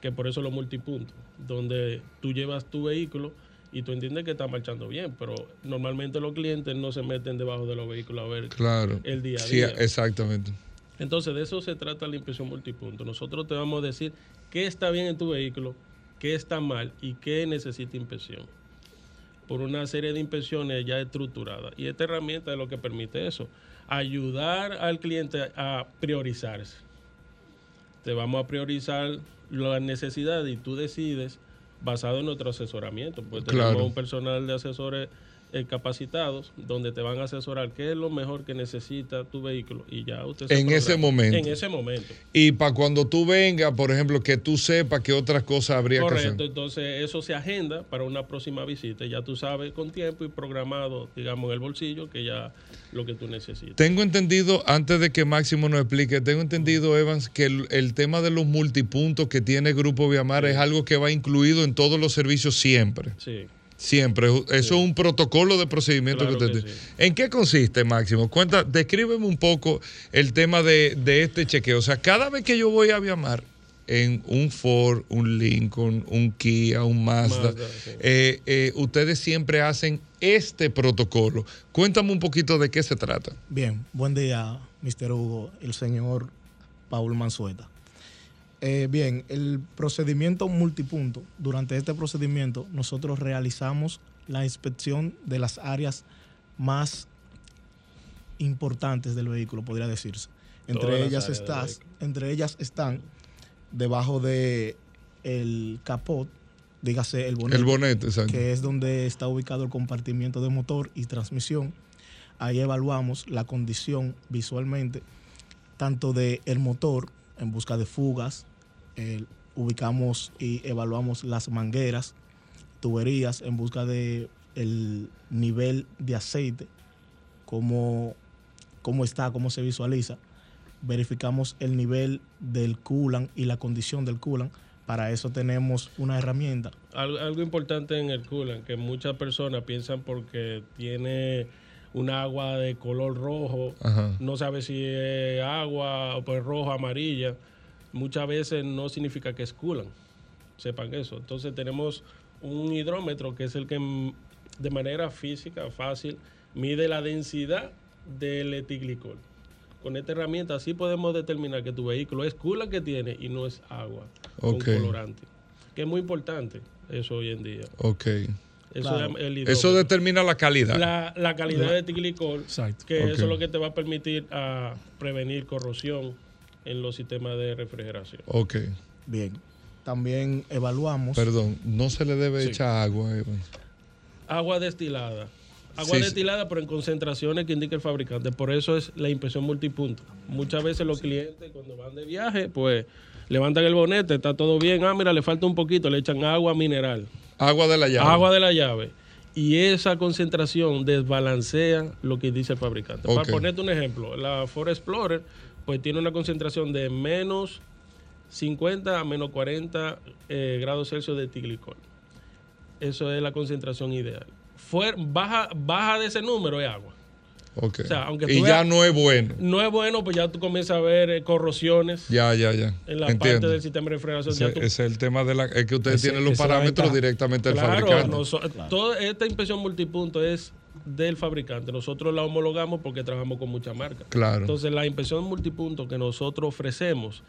que por eso los multipuntos, donde tú llevas tu vehículo y tú entiendes que está marchando bien, pero normalmente los clientes no se meten debajo de los vehículos a ver claro. el día a día. Sí, exactamente. Entonces, de eso se trata la impresión multipunto. Nosotros te vamos a decir qué está bien en tu vehículo, qué está mal y qué necesita inspección. Por una serie de inspecciones ya estructuradas. Y esta herramienta es lo que permite eso. Ayudar al cliente a priorizarse. Te vamos a priorizar las necesidades y tú decides basado en nuestro asesoramiento. Pues tenemos un personal de asesores eh, capacitados donde te van a asesorar qué es lo mejor que necesita tu vehículo y ya usted en ese momento. En ese momento. Y para cuando tú vengas por ejemplo que tú sepas qué otras cosas habría que hacer. Entonces eso se agenda para una próxima visita ya tú sabes con tiempo y programado digamos en el bolsillo que ya lo que tú necesitas tengo entendido antes de que Máximo nos explique tengo entendido Evans que el, tema de los multipuntos que tiene Grupo Viamar es algo que va incluido en todos los servicios siempre. Sí Siempre. Eso es un protocolo de procedimiento que usted tiene. ¿En qué consiste, Máximo? Cuenta, descríbeme un poco el tema de, este chequeo. O sea, cada vez que yo voy a Viamar, en un Ford, un Lincoln, un Kia, un Mazda, eh, eh, ustedes siempre hacen este protocolo. Cuéntame un poquito de qué se trata. Bien, buen día, Mr. Hugo, el señor Paul Mansueta. Eh, bien, el procedimiento multipunto. Durante este procedimiento nosotros realizamos la inspección de las áreas más importantes del vehículo, podría decirse. Entre ellas, estás, entre ellas están debajo de el capot, dígase el bonete, el bonete que es donde está ubicado el compartimiento de motor y transmisión. Ahí evaluamos la condición visualmente tanto del el motor en busca de fugas, ubicamos y evaluamos las mangueras, tuberías en busca de el nivel de aceite, cómo, cómo está, cómo se visualiza. Verificamos el nivel del coolant y la condición del coolant. Para eso tenemos una herramienta. Algo, importante en el coolant, que muchas personas piensan porque tiene un agua de color rojo, no sabe si es agua o pues rojo, amarilla muchas veces no significa que es coolant. Sepan eso. Entonces tenemos un hidrómetro que es el que mm, de manera física, fácil, mide la densidad del etiglicol. Con esta herramienta así podemos determinar que tu vehículo es coolant que tiene y no es agua con colorante. Que es muy importante eso hoy en día. Ok. Eso, determina la calidad. La, calidad de etiglicol, que eso es lo que te va a permitir a prevenir corrosión, en los sistemas de refrigeración. Ok. Bien. También evaluamos. Perdón, no se le debe echar agua, Agua destilada. Agua destilada, pero en concentraciones que indica el fabricante. Por eso es la inspección multipunto. Muchas veces los clientes, cuando van de viaje, pues levantan el bonete, está todo bien. Ah, mira, le falta un poquito, le echan agua mineral. Agua de la llave. Agua de la llave. Y esa concentración desbalancea lo que dice el fabricante. Para ponerte un ejemplo, la Ford Explorer pues tiene una concentración de menos 50 a menos 40 eh, grados Celsius de tiglicol. Eso es la concentración ideal. baja, baja de ese número es agua. Okay. y ya no es bueno. No es bueno, pues ya tú comienzas a ver eh, corrosiones. Ya, ya, ya. En la parte del sistema de refrigeración. Ese, es el tema de la. Es que ustedes tienen los parámetros directamente del fabricante. Toda esta inspección multipunto es del fabricante. Nosotros la homologamos porque trabajamos con muchas marcas. Claro. Entonces, la inspección multipunto que nosotros ofrecemos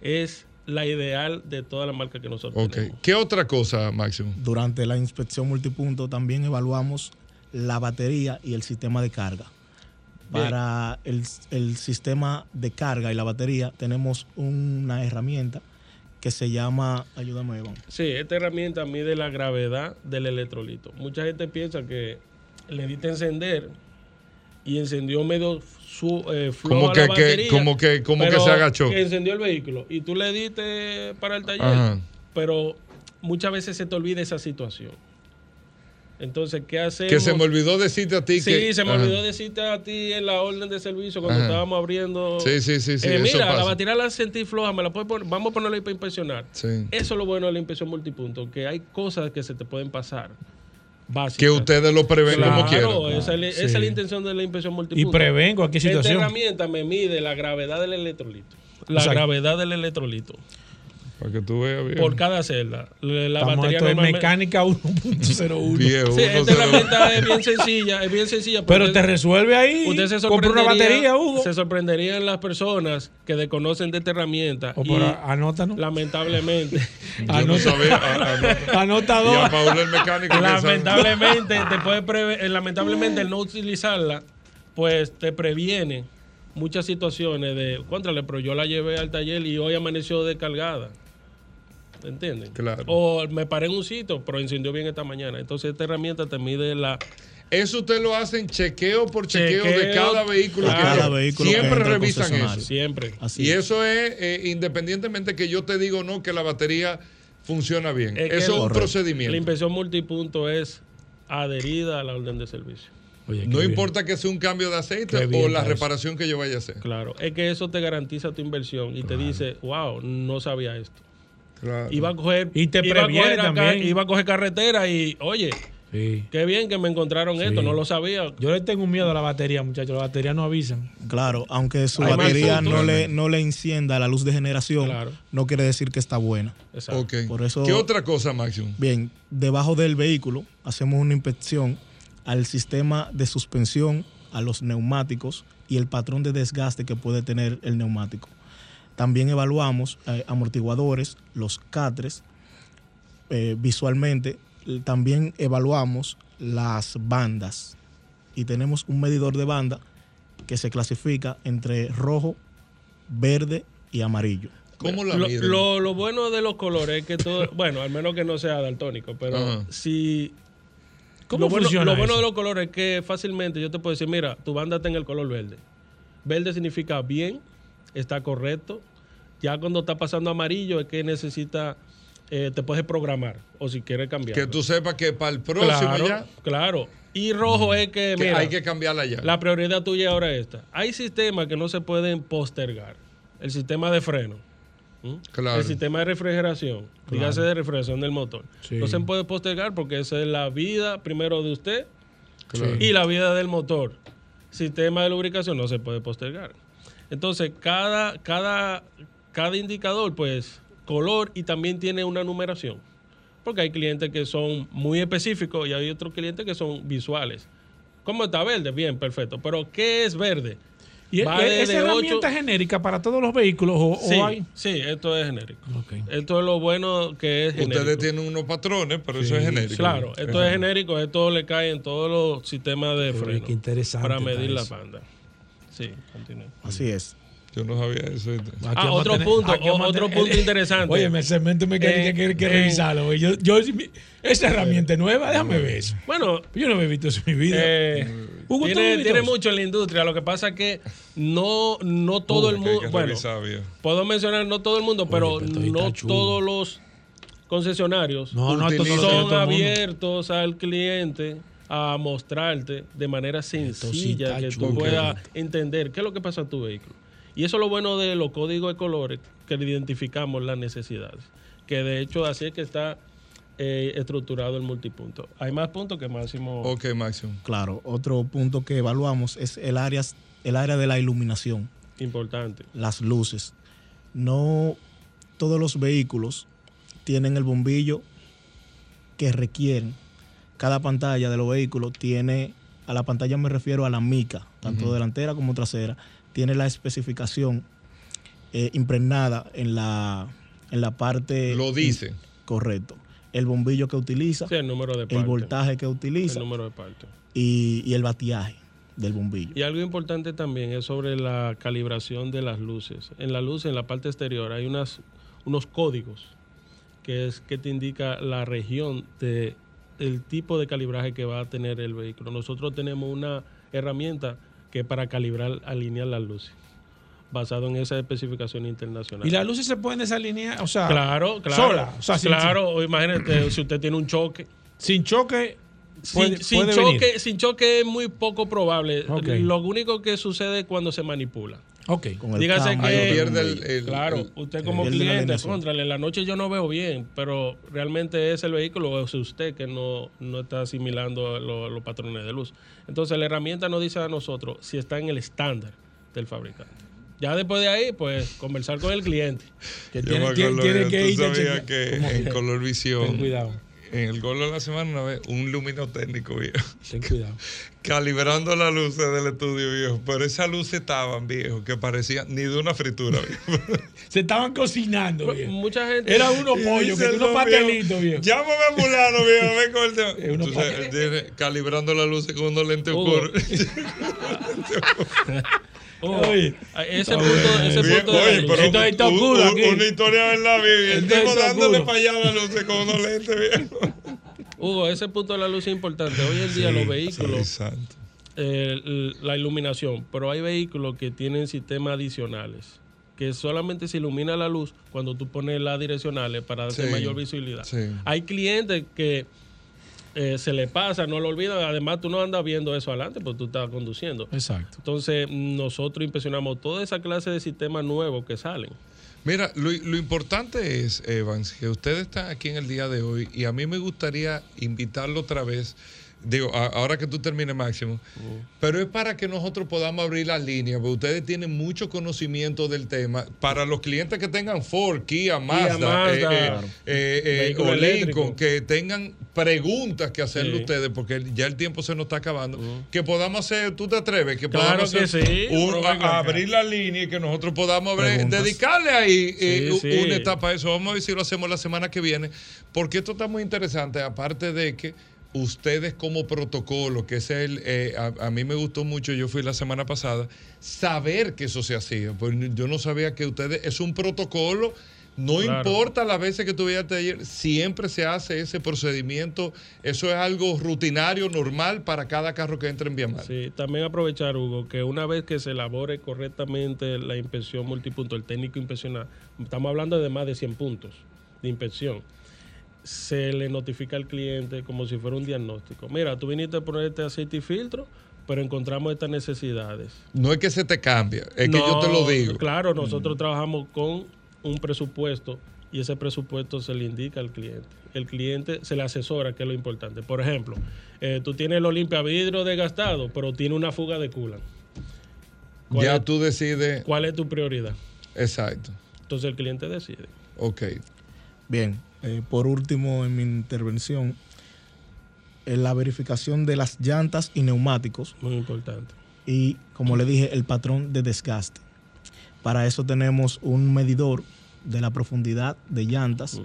es la ideal de todas las marcas que nosotros okay. ¿Qué otra cosa, Máximo? Durante la inspección multipunto también evaluamos la batería y el sistema de carga. Para el, el, sistema de carga y la batería tenemos una herramienta que se llama, ayúdame Iván. Sí, esta herramienta mide la gravedad del electrolito. Mucha gente piensa que le diste a encender y encendió medio su eh, como que, la batería, como que como que se agachó que encendió el vehículo y tú le diste para el taller pero muchas veces se te olvida esa situación entonces, ¿qué hacemos? Que se me olvidó decirte a ti sí, que... se me olvidó decirte a ti en la orden de servicio cuando estábamos abriendo. Sí, sí, sí. sí eh, mira, la batería la sentí floja, me la puedes poner, vamos a ponerla ahí para inspeccionar. Sí. Eso es lo bueno de la inspección multipunto, que hay cosas que se te pueden pasar. Que ustedes lo prevén como quieran. Esa, es, esa es la intención de la inspección multipunto. Y prevén cualquier situación. Esta herramienta me mide la gravedad del electrolito. La gravedad del electrolito. Para que tú veas bien. Por cada celda. La batería esto es mecánica 1.01. sí, esta herramienta es bien sencilla, es bien sencilla. Pero te resuelve ahí. Usted se compra una batería, Hugo. Se sorprenderían las personas que desconocen de esta herramienta. O y anótanos. Lamentablemente. Yo no sabía. Y a Paul el mecánico. Lamentablemente, te puede preve lamentablemente el no utilizarla, pues te previene muchas situaciones de, contrale, pero yo la llevé al taller y hoy amaneció descargada. ¿Entienden? Claro. O me paré en un sitio, pero encendió bien esta mañana. Entonces, esta herramienta te mide la. Eso usted lo hacen chequeo por chequeo, de cada vehículo. cada vehículo siempre revisan eso. Siempre. y eso es eh, independientemente que yo te diga o no que la batería funciona bien. eso es un procedimiento. La inspección multipunto es adherida a la orden de servicio. no importa que sea un cambio de aceite o la reparación que yo vaya a hacer. Claro, es que eso te garantiza tu inversión y te dice, wow, no sabía esto. Iba a coger. Y te iba a también. iba a coger carretera y, oye, Qué bien que me encontraron esto, no lo sabía. Yo le tengo miedo a la batería, muchachos. Las baterías no avisan. Claro, aunque su batería no le, no le encienda la luz de generación, no quiere decir que está buena. Por eso, ¿Qué otra cosa, Máximo? Bien, debajo del vehículo hacemos una inspección al sistema de suspensión, a los neumáticos y el patrón de desgaste que puede tener el neumático. También evaluamos eh, amortiguadores, los catres, eh, visualmente. También evaluamos las bandas y tenemos un medidor de banda que se clasifica entre rojo, verde y amarillo. ¿Cómo lo, lo, bueno de los colores es que todo, bueno, al menos que no sea daltónico, pero si ¿Cómo lo bueno, lo bueno de los colores es que fácilmente yo te puedo decir, mira, tu banda está en el color verde. Verde significa bien, está correcto. Ya cuando está pasando amarillo es que necesita, eh, te puedes programar o si quieres cambiar. Que tú sepas que para el próximo claro, ya. Claro. Y rojo es que, mira, hay que cambiarla ya. La prioridad tuya ahora es esta. Hay sistemas que no se pueden postergar. El sistema de freno. Claro. El sistema de refrigeración, dígase de refrigeración del motor. No se puede postergar porque esa es la vida primero de usted y la vida del motor. Sistema de lubricación no se puede postergar. Entonces, cada, cada, cada indicador, pues, color y también tiene una numeración porque hay clientes que son muy específicos y hay otros clientes que son visuales. ¿Cómo está verde? Bien, perfecto. Pero ¿qué es verde? ¿Y ¿Es herramienta genérica para todos los vehículos o, sí, hay? Sí, esto es genérico. Esto es lo bueno que es genérico. Ustedes tienen unos patrones, pero eso es genérico. Claro, esto es, genérico, esto le cae en todos los sistemas de freno. Qué interesante para medir la banda. Sí, continúe. Así es. Yo no sabía eso. ah, otro punto, otro punto interesante. Oye, me cemento me eh, que, que, eh, revisarlo. Yo, yo, esa herramienta nueva, déjame ver eso. Bueno, yo no me he visto eso en mi vida. Eh, tiene, tiene mucho en la industria. Lo que pasa es que no, no todo el mundo. Bueno, puedo mencionar no todo el mundo, pero no todos los concesionarios son abiertos al cliente a mostrarte de manera sencilla que tú puedas entender qué es lo que pasa en tu vehículo. Y eso es lo bueno de los códigos de colores, que identificamos las necesidades. Que de hecho así es que está eh, estructurado el multipunto. Hay más puntos que Máximo. Ok, Máximo. Claro, otro punto que evaluamos es el área, el área de la iluminación. Importante. Las luces. No todos los vehículos tienen el bombillo que requieren. Cada pantalla de los vehículos tiene, a la pantalla me refiero a la mica, tanto delantera como trasera, tiene la especificación eh, impregnada en la, en la parte... Lo dice. correcto. El bombillo que utiliza, el, número de el voltaje que utiliza el número de parte. Y, el batiaje del bombillo. Y algo importante también es sobre la calibración de las luces. En la luz, en la parte exterior, hay unas, unos códigos que es que te indica la región de el tipo de calibraje que va a tener el vehículo. Nosotros tenemos una herramienta que para calibrar, alinear las luces basado en esa especificación internacional. ¿Y las luces se pueden desalinear? O sea, claro, claro. Sola. O sea, claro, imagínate si usted tiene un choque. Sin choque. sin, choque, sin choque es muy poco probable. Lo único que sucede es cuando se manipula. Ok. Dígase que pierde el, claro, usted como cliente, contra en la noche yo no veo bien, pero realmente es el vehículo o es usted que no, no está asimilando los patrones de luz. Entonces la herramienta nos dice a nosotros si está en el estándar del fabricante. Ya después de ahí, pues conversar con el cliente. Que tiene, que, que, que en color visión. cuidado en el gol de la semana una vez un lumino técnico, viejo. Ten cuidado. Calibrando las luces del estudio, viejo. Pero esas luces estaban, viejo, que parecían ni de una fritura, viejo. Se estaban cocinando, viejo. Mucha gente. Era unos pollos, unos patelitos, viejo. Llámame a fulano, viejo, ven con el tema. Entonces, calibrando las luces con unos lentes oscuros. Oye, ese punto, ese punto oye, pero Entonces está oscuro aquí. Una historia en la vida. El tipo dándole para allá la luz con unos lentes, viejo. Hugo, ese punto de la luz es importante. Hoy en día los vehículos, eh, la iluminación, pero hay vehículos que tienen sistemas adicionales que solamente se ilumina la luz cuando tú pones las direccionales para darte mayor visibilidad. Hay clientes que eh, se le pasa, no lo olvida. Además, tú no andas viendo eso adelante porque tú estás conduciendo. Exacto. Entonces, nosotros impresionamos toda esa clase de sistemas nuevos que salen. Mira, lo, importante es, Evans, que usted está aquí en el día de hoy y a mí me gustaría invitarlo otra vez digo, ahora que tú termines máximo, pero es para que nosotros podamos abrir las líneas, porque ustedes tienen mucho conocimiento del tema. Para los clientes que tengan Ford, Kia, Mazda, eh, eh, eh, o Lincoln, que tengan preguntas que hacerle ustedes, porque ya el tiempo se nos está acabando, que podamos hacer, tú te atreves, que podamos abrir la línea y que nosotros podamos dedicarle ahí una etapa a eso. Vamos a ver si lo hacemos la semana que viene, porque esto está muy interesante, aparte de que ustedes como protocolo, que es el, eh, a, mí me gustó mucho, yo fui la semana pasada, saber que eso se hacía. Pues yo no sabía que ustedes, es un protocolo, no importa las veces que tuviera el taller, siempre se hace ese procedimiento. Eso es algo rutinario, normal para cada carro que entre en Viamar. Sí, también aprovechar, Hugo, que una vez que se elabore correctamente la inspección multipunto, el técnico inspeccional, estamos hablando de más de 100 puntos de inspección se le notifica al cliente como si fuera un diagnóstico. Mira, tú viniste a ponerte aceite y filtro, pero encontramos estas necesidades. No es que se te cambie, es que yo te lo digo. Claro, nosotros trabajamos con un presupuesto y ese presupuesto se le indica al cliente. El cliente se le asesora, que es lo importante. Por ejemplo, eh, tú tienes el Olimpia vidrio desgastado, pero tiene una fuga de culan. Ya tú decides. ¿Cuál es tu prioridad? Exacto. Entonces el cliente decide. Ok. Bien, eh, por último, en mi intervención, en la verificación de las llantas y neumáticos. Muy importante. Y, como le dije, el patrón de desgaste. Para eso tenemos un medidor de la profundidad de llantas.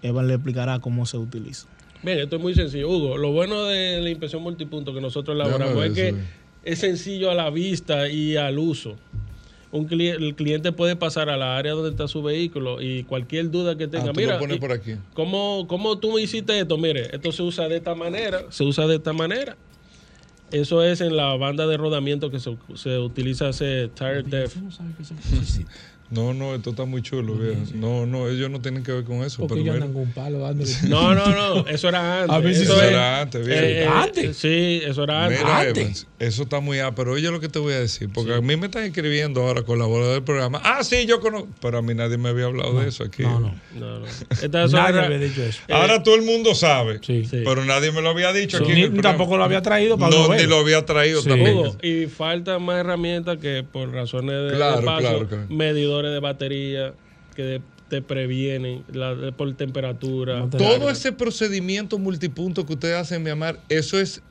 Evan le explicará cómo se utiliza. Bien, esto es muy sencillo. Hugo, lo bueno de la impresión multipunto que nosotros elaboramos es que es sencillo a la vista y al uso un el cliente puede pasar a la área donde está su vehículo y cualquier duda que tenga, ah, mira, por aquí. ¿cómo, ¿cómo tú hiciste esto? Mire, esto se usa de esta manera, se usa de esta manera. Eso es en la banda de rodamiento que se, se utiliza ese tire depth. No, no, esto está muy chulo, viejo. No, no, ellos no tienen que ver con eso. Porque ellos andan con un palo dándole. No, no, no, eso era antes. A ver si eso, era antes, viejo. Eh, ¿Antes? Sí, eso era antes. Mira, Evans, eso está muy A, pero oye lo que te voy a decir, porque a mí me están escribiendo ahora colaborador del programa. Ah, sí, yo conozco. Pero a mí nadie me había hablado de eso aquí. No, no. no, no. nadie había dicho eso. Ahora todo el mundo sabe, sí. pero nadie me lo había dicho aquí. Ni, tampoco lo había traído para No, ni lo había traído tampoco. Y falta más herramientas que por razones de, claro, paso, claro, claro. De batería que te previenen la, por temperatura. Todo ese procedimiento multipunto que ustedes hacen, mi amar, eso es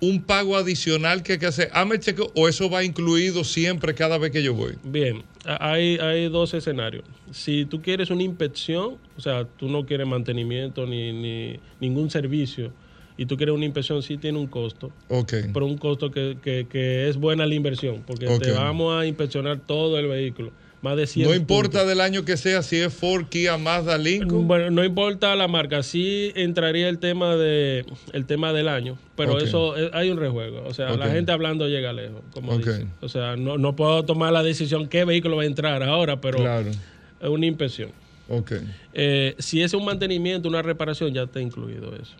un pago adicional que hay que hacer. Hazme cheque o eso va incluido siempre cada vez que yo voy. Bien, hay, hay dos escenarios. Si tú quieres una inspección, o sea, tú no quieres mantenimiento ni, ni ningún servicio, y tú quieres una inspección, sí tiene un costo. Ok. Pero un costo que, que, es buena la inversión, porque te vamos a inspeccionar todo el vehículo más de 100 No importa del año que sea, si es Ford, Kia, Mazda, Lincoln. Bueno, no importa la marca, sí entraría el tema de el tema del año, pero eso eh, hay un rejuego, o sea, la gente hablando llega lejos, como dicen. O sea, no, no puedo tomar la decisión qué vehículo va a entrar ahora, pero es una inspección. Okay. Eh, si es un mantenimiento, una reparación, ya está incluido eso.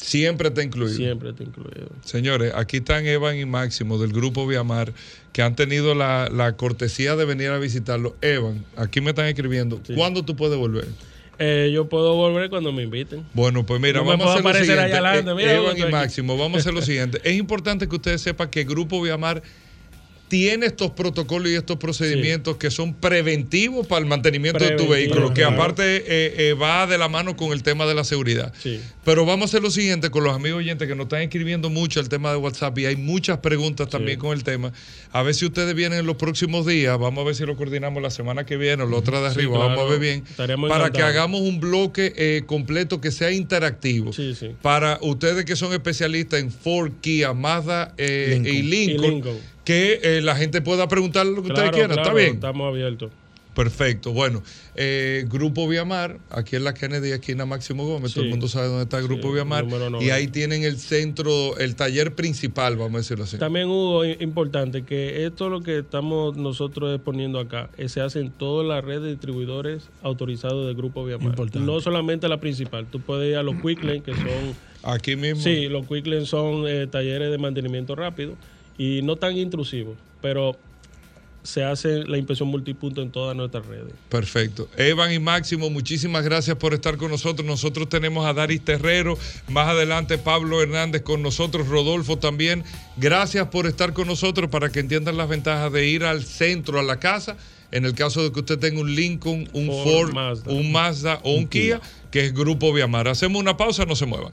Siempre está incluido. Siempre está incluido. Señores, aquí están Evan y Máximo del grupo Viamar, que han tenido la, cortesía de venir a visitarlo. Evan, aquí me están escribiendo. ¿Cuándo tú puedes volver? Eh, yo puedo volver cuando me inviten. Bueno, pues mira, vamos a hacer lo siguiente. Eh, Evan y Máximo, vamos a hacer lo siguiente. Es importante que ustedes sepan que el Grupo Viamar tiene estos protocolos y estos procedimientos que son preventivos para el mantenimiento de tu vehículo, que aparte eh, eh, va de la mano con el tema de la seguridad. Pero vamos a hacer lo siguiente con los amigos oyentes que nos están escribiendo mucho el tema de WhatsApp y hay muchas preguntas también con el tema. A ver si ustedes vienen en los próximos días, vamos a ver si lo coordinamos la semana que viene o la otra de arriba, vamos a ver bien, para que hagamos un bloque eh, completo que sea interactivo. Para ustedes que son especialistas en Ford, Kia, Mazda Y Lincoln que eh, la gente pueda preguntar lo que ustedes quieran. ¿Está bien? Estamos abiertos. Perfecto. Bueno, eh, Grupo Viamar, aquí en la Kennedy, esquina Máximo Gómez, todo el mundo sabe dónde está el Grupo Viamar. Y ahí tienen el centro, el taller principal, vamos a decirlo así. También hubo importante que esto lo que estamos nosotros exponiendo acá, eh, se hace en toda la red de distribuidores autorizados del Grupo Viamar. No solamente la principal. Tú puedes ir a los Quick que son. Aquí mismo. Sí, los Quick son talleres de mantenimiento rápido y no tan intrusivo, pero se hace la inspección multipunto en todas nuestras redes. Perfecto. Evan y Máximo, muchísimas gracias por estar con nosotros. Nosotros tenemos a Daris Terrero, más adelante Pablo Hernández con nosotros, Rodolfo también. Gracias por estar con nosotros para que entiendan las ventajas de ir al centro, a la casa. En el caso de que usted tenga un Lincoln, un Ford, un Mazda o un, Kia, que es Grupo Viamar. Hacemos una pausa, no se muevan.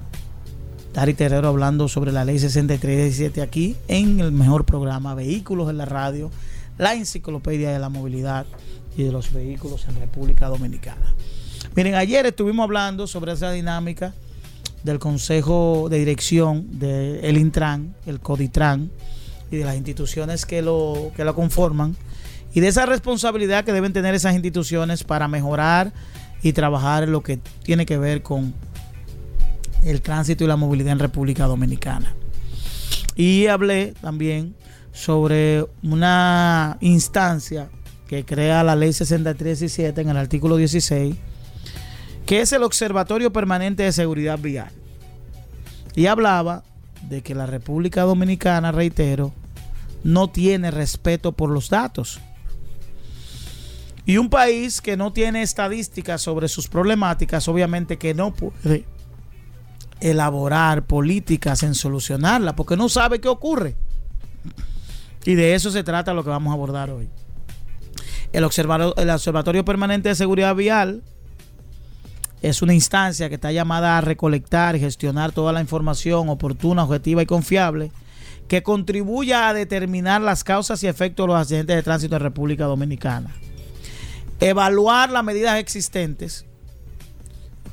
Dari Terrero hablando sobre la ley 6317 aquí en el mejor programa Vehículos en la Radio, la enciclopedia de la movilidad y de los vehículos en República Dominicana. Miren, ayer estuvimos hablando sobre esa dinámica del Consejo de Dirección del Intran, el CODITRAN y de las instituciones que lo, que lo conforman y de esa responsabilidad que deben tener esas instituciones para mejorar y trabajar lo que tiene que ver con el tránsito y la movilidad en República Dominicana. Y hablé también sobre una instancia que crea la ley 6317 en el artículo 16, que es el Observatorio Permanente de Seguridad Vial. Y hablaba de que la República Dominicana, reitero, no tiene respeto por los datos. Y un país que no tiene estadísticas sobre sus problemáticas, obviamente que no puede elaborar políticas en solucionarlas, porque no sabe qué ocurre. Y de eso se trata lo que vamos a abordar hoy. El, el Observatorio Permanente de Seguridad Vial es una instancia que está llamada a recolectar y gestionar toda la información oportuna, objetiva y confiable que contribuya a determinar las causas y efectos de los accidentes de tránsito en República Dominicana evaluar las medidas existentes,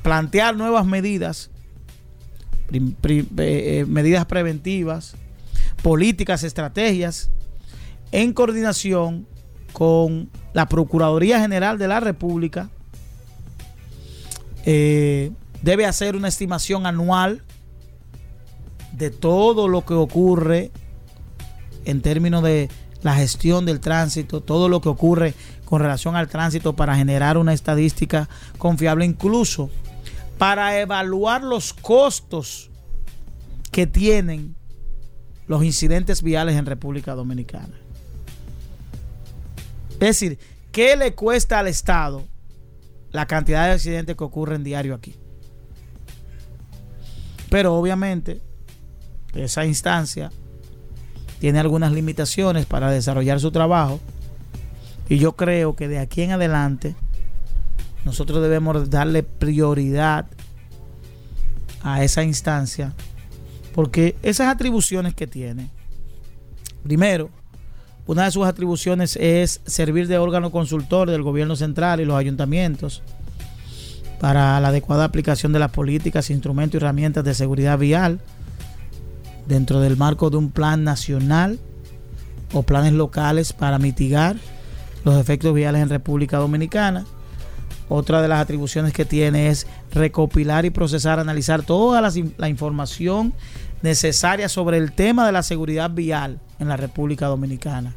plantear nuevas medidas, eh, eh, medidas preventivas, políticas, estrategias, en coordinación con la Procuraduría General de la República. Eh, debe hacer una estimación anual de todo lo que ocurre en términos de la gestión del tránsito, todo lo que ocurre con relación al tránsito para generar una estadística confiable, incluso para evaluar los costos que tienen los incidentes viales en República Dominicana. Es decir, ¿qué le cuesta al Estado la cantidad de accidentes que ocurren diario aquí? Pero obviamente esa instancia tiene algunas limitaciones para desarrollar su trabajo y yo creo que de aquí en adelante nosotros debemos darle prioridad a esa instancia porque esas atribuciones que tiene, primero, una de sus atribuciones es servir de órgano consultor del gobierno central y los ayuntamientos para la adecuada aplicación de las políticas, instrumentos y herramientas de seguridad vial dentro del marco de un plan nacional o planes locales para mitigar los efectos viales en República Dominicana. Otra de las atribuciones que tiene es recopilar y procesar, analizar toda la, información necesaria sobre el tema de la seguridad vial en la República Dominicana,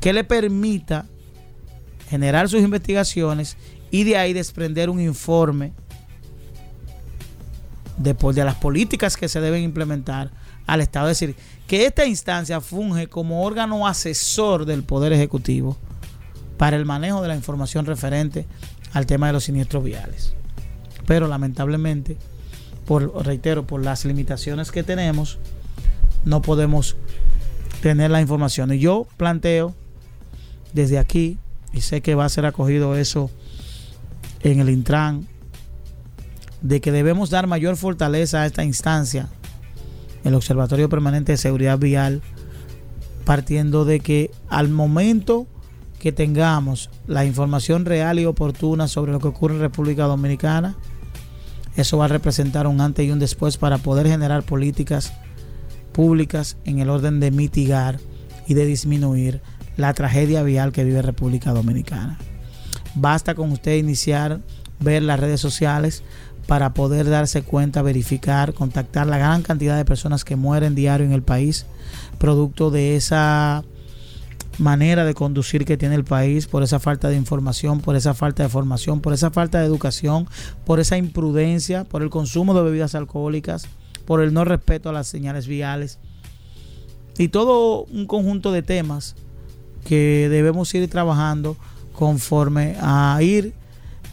que le permita generar sus investigaciones y de ahí desprender un informe de, de las políticas que se deben implementar al Estado. Es decir, que esta instancia funge como órgano asesor del Poder Ejecutivo para el manejo de la información referente al tema de los siniestros viales. Pero lamentablemente, por, reitero, por las limitaciones que tenemos, no podemos tener la información. Y yo planteo desde aquí, y sé que va a ser acogido eso en el Intran, de que debemos dar mayor fortaleza a esta instancia, el Observatorio Permanente de Seguridad Vial, partiendo de que al momento que tengamos la información real y oportuna sobre lo que ocurre en República Dominicana, eso va a representar un antes y un después para poder generar políticas públicas en el orden de mitigar y de disminuir la tragedia vial que vive República Dominicana. Basta con usted iniciar, ver las redes sociales para poder darse cuenta, verificar, contactar la gran cantidad de personas que mueren diario en el país, producto de esa manera de conducir que tiene el país, por esa falta de información, por esa falta de formación, por esa falta de educación, por esa imprudencia, por el consumo de bebidas alcohólicas, por el no respeto a las señales viales. Y todo un conjunto de temas que debemos ir trabajando conforme a ir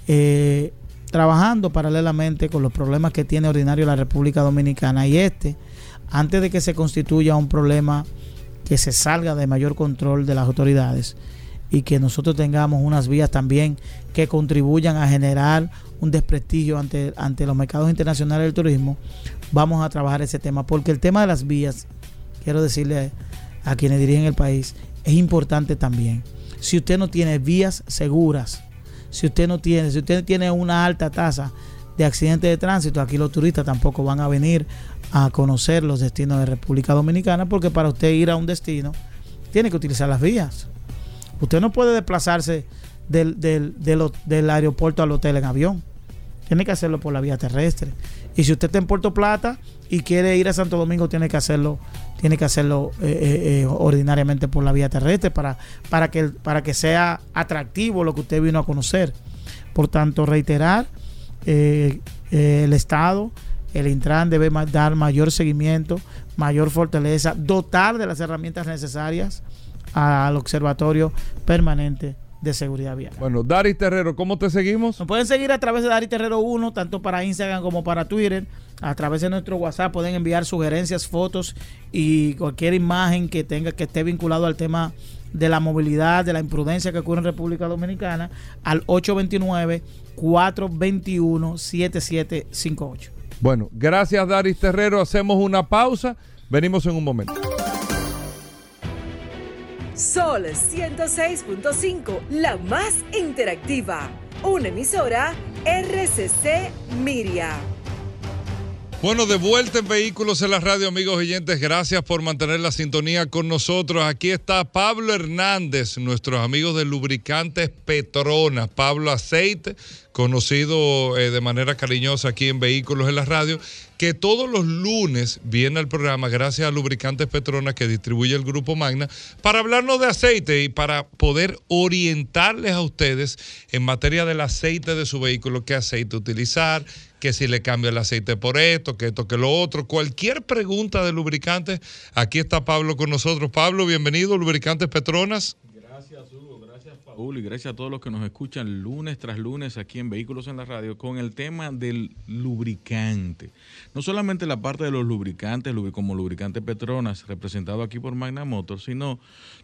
eh, trabajando paralelamente con los problemas que tiene ordinario la República Dominicana. Y este, antes de que se constituya un problema que se salga de mayor control de las autoridades y que nosotros tengamos unas vías también que contribuyan a generar un desprestigio ante, ante los mercados internacionales del turismo, vamos a trabajar ese tema, porque el tema de las vías, quiero decirle a quienes dirigen el país, es importante también. Si usted no tiene vías seguras, si usted no tiene, si usted tiene una alta tasa de accidentes de tránsito, aquí los turistas tampoco van a venir a conocer los destinos de República Dominicana, porque para usted ir a un destino tiene que utilizar las vías. Usted no puede desplazarse del, del, aeropuerto al hotel en avión. Tiene que hacerlo por la vía terrestre. Y si usted está en Puerto Plata y quiere ir a Santo Domingo, tiene que hacerlo, tiene que hacerlo eh, eh, eh, ordinariamente por la vía terrestre para, para, que, para que sea atractivo lo que usted vino a conocer. Por tanto, reiterar, el Estado, el Intran debe dar mayor seguimiento, mayor fortaleza, dotar de las herramientas necesarias al Observatorio Permanente de Seguridad Vial. Bueno, Dari Terrero, ¿cómo te seguimos? Nos pueden seguir a través de Dari Terrero 1, tanto para Instagram como para Twitter. A través de nuestro WhatsApp pueden enviar sugerencias, fotos y cualquier imagen que tenga que esté vinculado al tema de la movilidad, de la imprudencia que ocurre en República Dominicana al 829 421 7758. Bueno, gracias Daris Terrero. Hacemos una pausa. Venimos en un momento. Sol 106.5, la más interactiva. Una emisora RCC Miria. Bueno, de vuelta en Vehículos en la Radio, amigos oyentes. Gracias por mantener la sintonía con nosotros. Aquí está Pablo Hernández, nuestros amigos de Lubricantes Petronas. Pablo Aceite, conocido eh, de manera cariñosa aquí en Vehículos en la Radio, que todos los lunes viene al programa gracias a Lubricantes Petronas que distribuye el Grupo Magna para hablarnos de aceite y para poder orientarles a ustedes en materia del aceite de su vehículo, qué aceite utilizar, que si le cambia el aceite por esto, que esto, que lo otro. Cualquier pregunta de lubricantes, aquí está Pablo con nosotros. Pablo, bienvenido, Lubricantes Petronas. Paul, y gracias a todos los que nos escuchan lunes tras lunes aquí en Vehículos en la Radio con el tema del lubricante. No solamente la parte de los lubricantes, como lubricante Petronas, representado aquí por Magna Motors, sino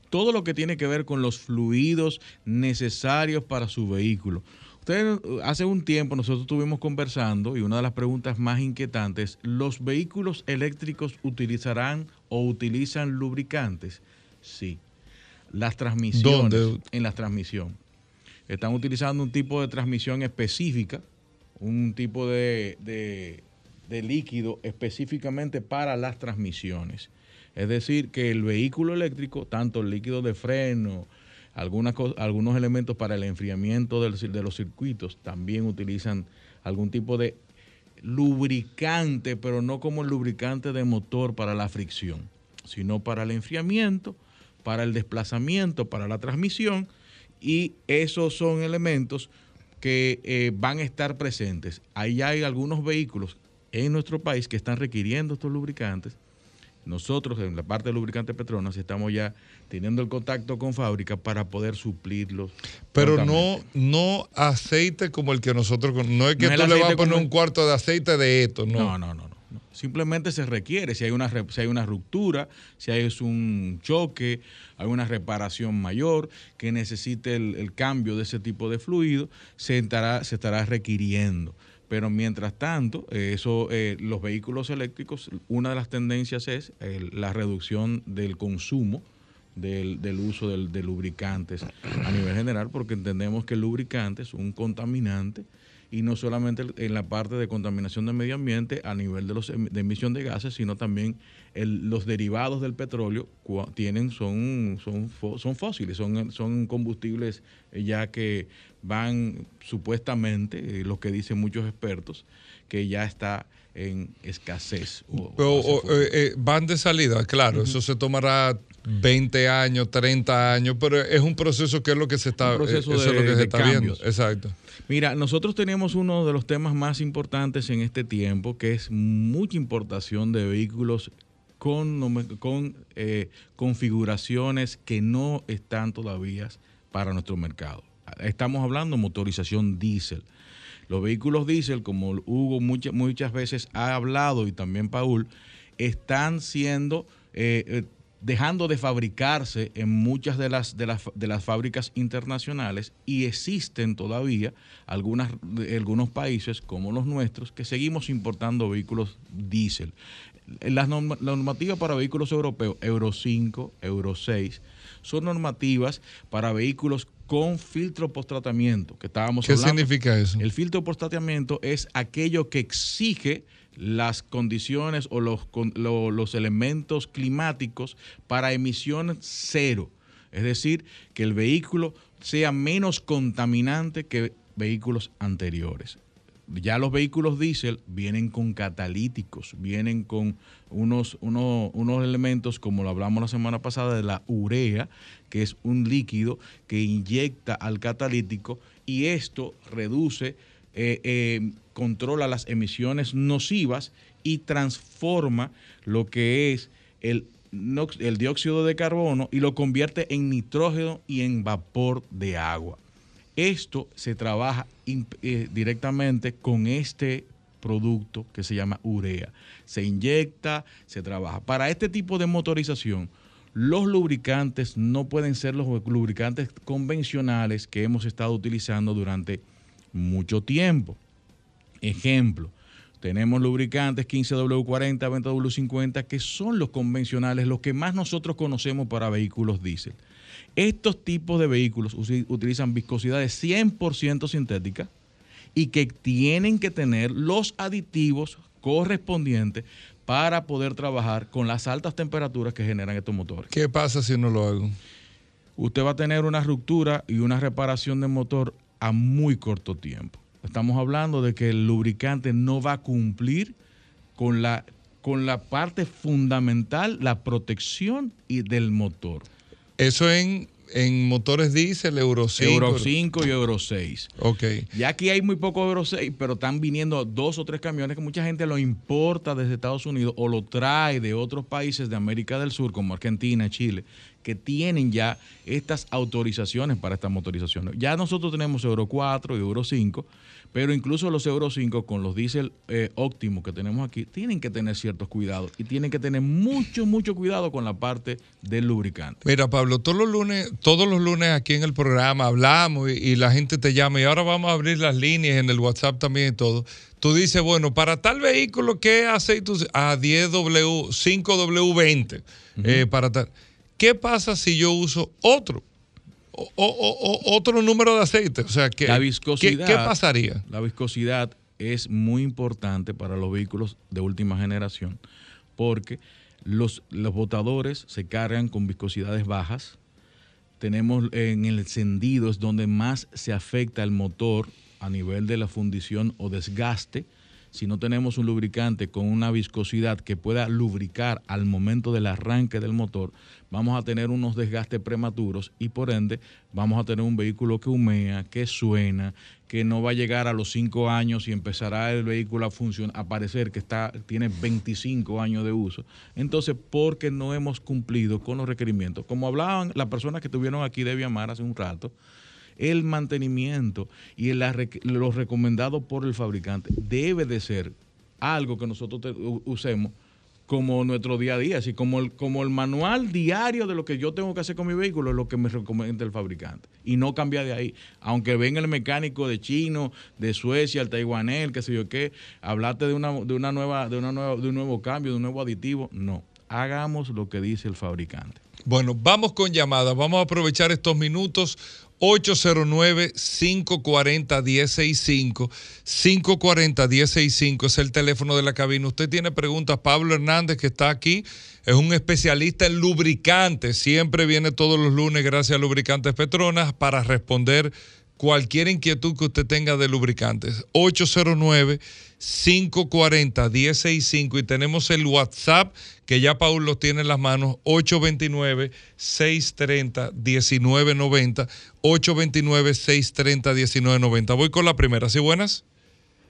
todo lo que tiene que ver con los fluidos necesarios para su vehículo. Ustedes, hace un tiempo nosotros estuvimos conversando y una de las preguntas más inquietantes, ¿los vehículos eléctricos utilizarán o utilizan lubricantes? Sí, las transmisiones. En la transmisión. Están utilizando un tipo de transmisión específica, un tipo de, de, líquido específicamente para las transmisiones. Es decir, que el vehículo eléctrico, tanto el líquido de freno, algunas, algunos elementos para el enfriamiento de los circuitos, también utilizan algún tipo de lubricante, pero no como el lubricante de motor para la fricción, sino para el enfriamiento para el desplazamiento, para la transmisión, y esos son elementos que eh, van a estar presentes. Ahí hay algunos vehículos en nuestro país que están requiriendo estos lubricantes. Nosotros, en la parte de lubricante Petronas, estamos ya teniendo el contacto con fábrica para poder suplirlos. Pero no, no aceite como el que nosotros, no es que tú le vas a poner un cuarto de aceite de esto, no. No, no, no. Simplemente se requiere, si hay una, si hay una ruptura, si hay un choque, hay una reparación mayor que necesite el, cambio de ese tipo de fluido, se estará, se estará requiriendo. Pero mientras tanto, eh, eso, eh, los vehículos eléctricos, una de las tendencias es la reducción del consumo del, uso de lubricantes a nivel general, porque entendemos que el lubricante es un contaminante y no solamente en la parte de contaminación del medio ambiente a nivel de, los, em, de emisión de gases, sino también los derivados del petróleo tienen son, son, son fósiles, son, son combustibles eh, ya que van supuestamente, eh, lo que dicen muchos expertos, que ya está en escasez. Eh, van de salida, claro, eso se tomará 20 años, 30 años, pero es un proceso que es lo que se está, eso es lo que se está viendo. Exacto. Mira, nosotros tenemos uno de los temas más importantes en este tiempo, que es mucha importación de vehículos con, con eh, configuraciones que no están todavía para nuestro mercado. Estamos hablando de motorización diésel. Los vehículos diésel, como Hugo muchas, muchas veces ha hablado y también Paul, están siendo eh, eh, dejando de fabricarse en muchas de las, de las, de las fábricas internacionales y existen todavía algunas, algunos países como los nuestros que seguimos importando vehículos diésel. Las normativas para vehículos europeos, Euro 5, Euro 6, son normativas para vehículos con filtro post-tratamiento, que estábamos ¿Qué significa eso? El filtro post-tratamiento es aquello que exige las condiciones o los, los elementos climáticos para emisión cero. Es decir, que el vehículo sea menos contaminante que vehículos anteriores. Ya los vehículos diésel vienen con catalíticos, vienen con unos, unos elementos, como lo hablamos la semana pasada, de la urea, que es un líquido que inyecta al catalítico y esto reduce eh, eh, controla las emisiones nocivas y transforma lo que es el, dióxido de carbono y lo convierte en nitrógeno y en vapor de agua. Esto se trabaja eh, directamente con este producto que se llama urea. Se inyecta, se trabaja. Para este tipo de motorización, los lubricantes no pueden ser los lubricantes convencionales que hemos estado utilizando durante mucho tiempo. Ejemplo, tenemos lubricantes 15W40, 20W50, que son los convencionales, los que más nosotros conocemos para vehículos diésel. Estos tipos de vehículos utilizan viscosidades 100% sintéticas y que tienen que tener los aditivos correspondientes para poder trabajar con las altas temperaturas que generan estos motores. ¿Qué pasa si no lo hago? Usted va a tener una ruptura y una reparación del motor a muy corto tiempo. Estamos hablando de que el lubricante no va a cumplir con la, con la parte fundamental, la protección y del motor. Eso en en motores diésel, Euro 5. Euro 5 y Euro 6. Ok. Ya aquí hay muy pocos Euro 6, pero están viniendo dos o tres camiones que mucha gente lo importa desde Estados Unidos o lo trae de otros países de América del Sur, como Argentina, Chile, que tienen ya estas autorizaciones para estas motorizaciones. Ya nosotros tenemos Euro 4 y Euro 5 pero incluso los Euro 5 con los diésel eh, óptimos que tenemos aquí tienen que tener ciertos cuidados y tienen que tener mucho, mucho cuidado con la parte del lubricante. Mira, Pablo, todos los lunes, todos los lunes aquí en el programa hablamos y, la gente te llama y ahora vamos a abrir las líneas en el WhatsApp también y todo. Tú dices, bueno, para tal vehículo, ¿qué aceite? A 10W, 5W20. Eh, para tal. ¿Qué pasa si yo uso otro? o, otro número de aceite. O sea, que, la viscosidad, ¿qué, pasaría? La viscosidad es muy importante para los vehículos de última generación porque los, los botadores se cargan con viscosidades bajas. Tenemos en el encendido es donde más se afecta el motor a nivel de la fundición o desgaste si no tenemos un lubricante con una viscosidad que pueda lubricar al momento del arranque del motor, vamos a tener unos desgastes prematuros y por ende vamos a tener un vehículo que humea, que suena, que no va a llegar a los 5 años y empezará el vehículo a funcionar, a parecer que está, tiene 25 años de uso. Entonces, porque no hemos cumplido con los requerimientos. Como hablaban las personas que estuvieron aquí de Viamar hace un rato, el mantenimiento y lo recomendado por el fabricante debe de ser algo que nosotros usemos como nuestro día a día, así como el, como el manual diario de lo que yo tengo que hacer con mi vehículo es lo que me recomienda el fabricante. Y no cambia de ahí. Aunque venga el mecánico de chino, de Suecia, el taiwanés, qué sé yo qué, hablarte de una, de una nueva, de una nueva, de un nuevo cambio, de un nuevo aditivo. No. Hagamos lo que dice el fabricante. Bueno, vamos con llamadas. Vamos a aprovechar estos minutos. 809-540-1065. 540-1065 es el teléfono de la cabina. Usted tiene preguntas. Pablo Hernández, que está aquí, es un especialista en lubricantes. Siempre viene todos los lunes, gracias a Lubricantes Petronas, para responder cualquier inquietud que usted tenga de lubricantes. 809-540-1065 y tenemos el WhatsApp que ya Paul lo tiene en las manos, 829-630-1990, 829-630-1990. Voy con la primera, ¿sí buenas?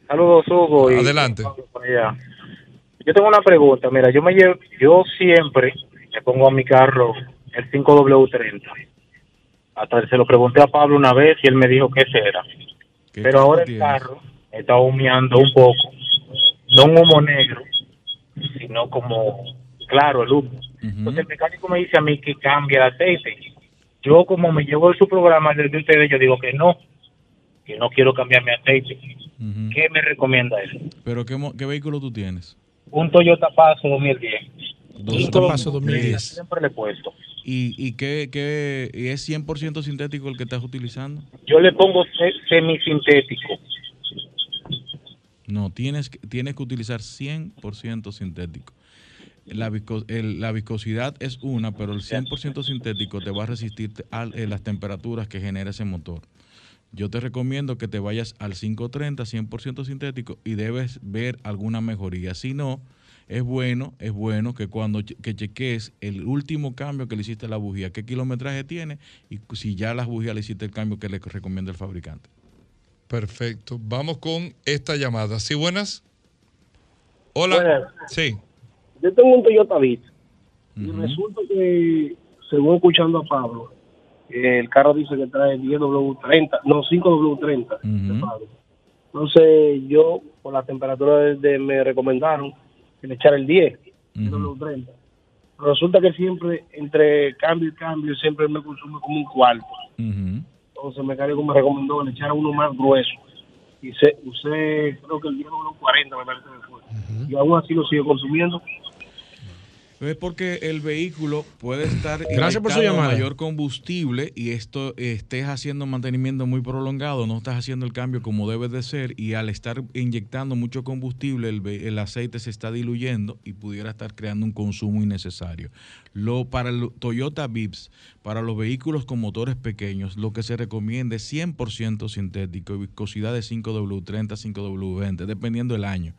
Saludos, Hugo. Adelante. Yo tengo una pregunta, mira, yo me llevo, yo siempre le pongo a mi carro el 5W30 hasta se lo pregunté a Pablo una vez y él me dijo que ese era. Pero ahora el carro está humeando un poco. No un humo negro, sino como claro el humo. Entonces el mecánico me dice a mí que cambie el aceite. Yo como me llevo su programa desde ustedes, yo digo que no, que no quiero cambiar mi aceite. ¿Qué me recomienda él? ¿Pero qué, qué vehículo tú tienes? Un Toyota Paso 2010. Toyota Paso 2010. Siempre le he puesto. ¿Y, y qué, qué y es 100% sintético el que estás utilizando? Yo le pongo semisintético. No, tienes, tienes que utilizar 100% sintético. La, la, viscosidad es una, pero el 100% sintético te va a resistir a, eh, las temperaturas que genera ese motor. Yo te recomiendo que te vayas al 530, 100% sintético, y debes ver alguna mejoría. Si no, es bueno, es bueno que cuando que cheques el último cambio que le hiciste a la bujía, qué kilometraje tiene y si ya las bujías le hiciste el cambio que le recomienda el fabricante. Perfecto. Vamos con esta llamada. ¿Sí, buenas? Hola. Sí. Yo tengo un Toyota Beat y resulta que, según escuchando a Pablo, el carro dice que trae 10W30, no, 5W30. Entonces yo, por la temperatura de, me recomendaron le echar el 10, uh 30. Resulta que siempre, entre cambio y cambio, siempre me consume como un cuarto. Entonces el mecánico me recomendó que le echara uno más grueso. Y se, usé, creo que el 10 40 me parece que fue. Y aún así lo sigo consumiendo es porque el vehículo puede estar Gracias por su mayor combustible y esto estés haciendo mantenimiento muy prolongado, no estás haciendo el cambio como debe de ser y al estar inyectando mucho combustible el, aceite se está diluyendo y pudiera estar creando un consumo innecesario. Lo para el Toyota Vips, para los vehículos con motores pequeños, lo que se recomienda es 100% sintético, viscosidad de 5W30, 5W20, dependiendo del año.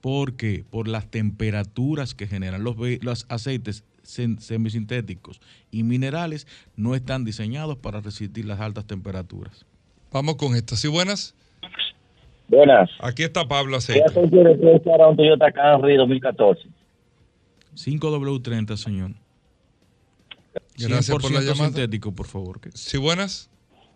¿Por qué? Por las temperaturas que generan los, los aceites semisintéticos y minerales no están diseñados para resistir las altas temperaturas. Vamos con estas. ¿Sí buenas? Buenas. Aquí está Pablo Aceite. ¿Qué quiere para un Toyota Camry 2014? 5W30, señor. Gracias por la llamada. sintético, por favor. ¿Sí buenas?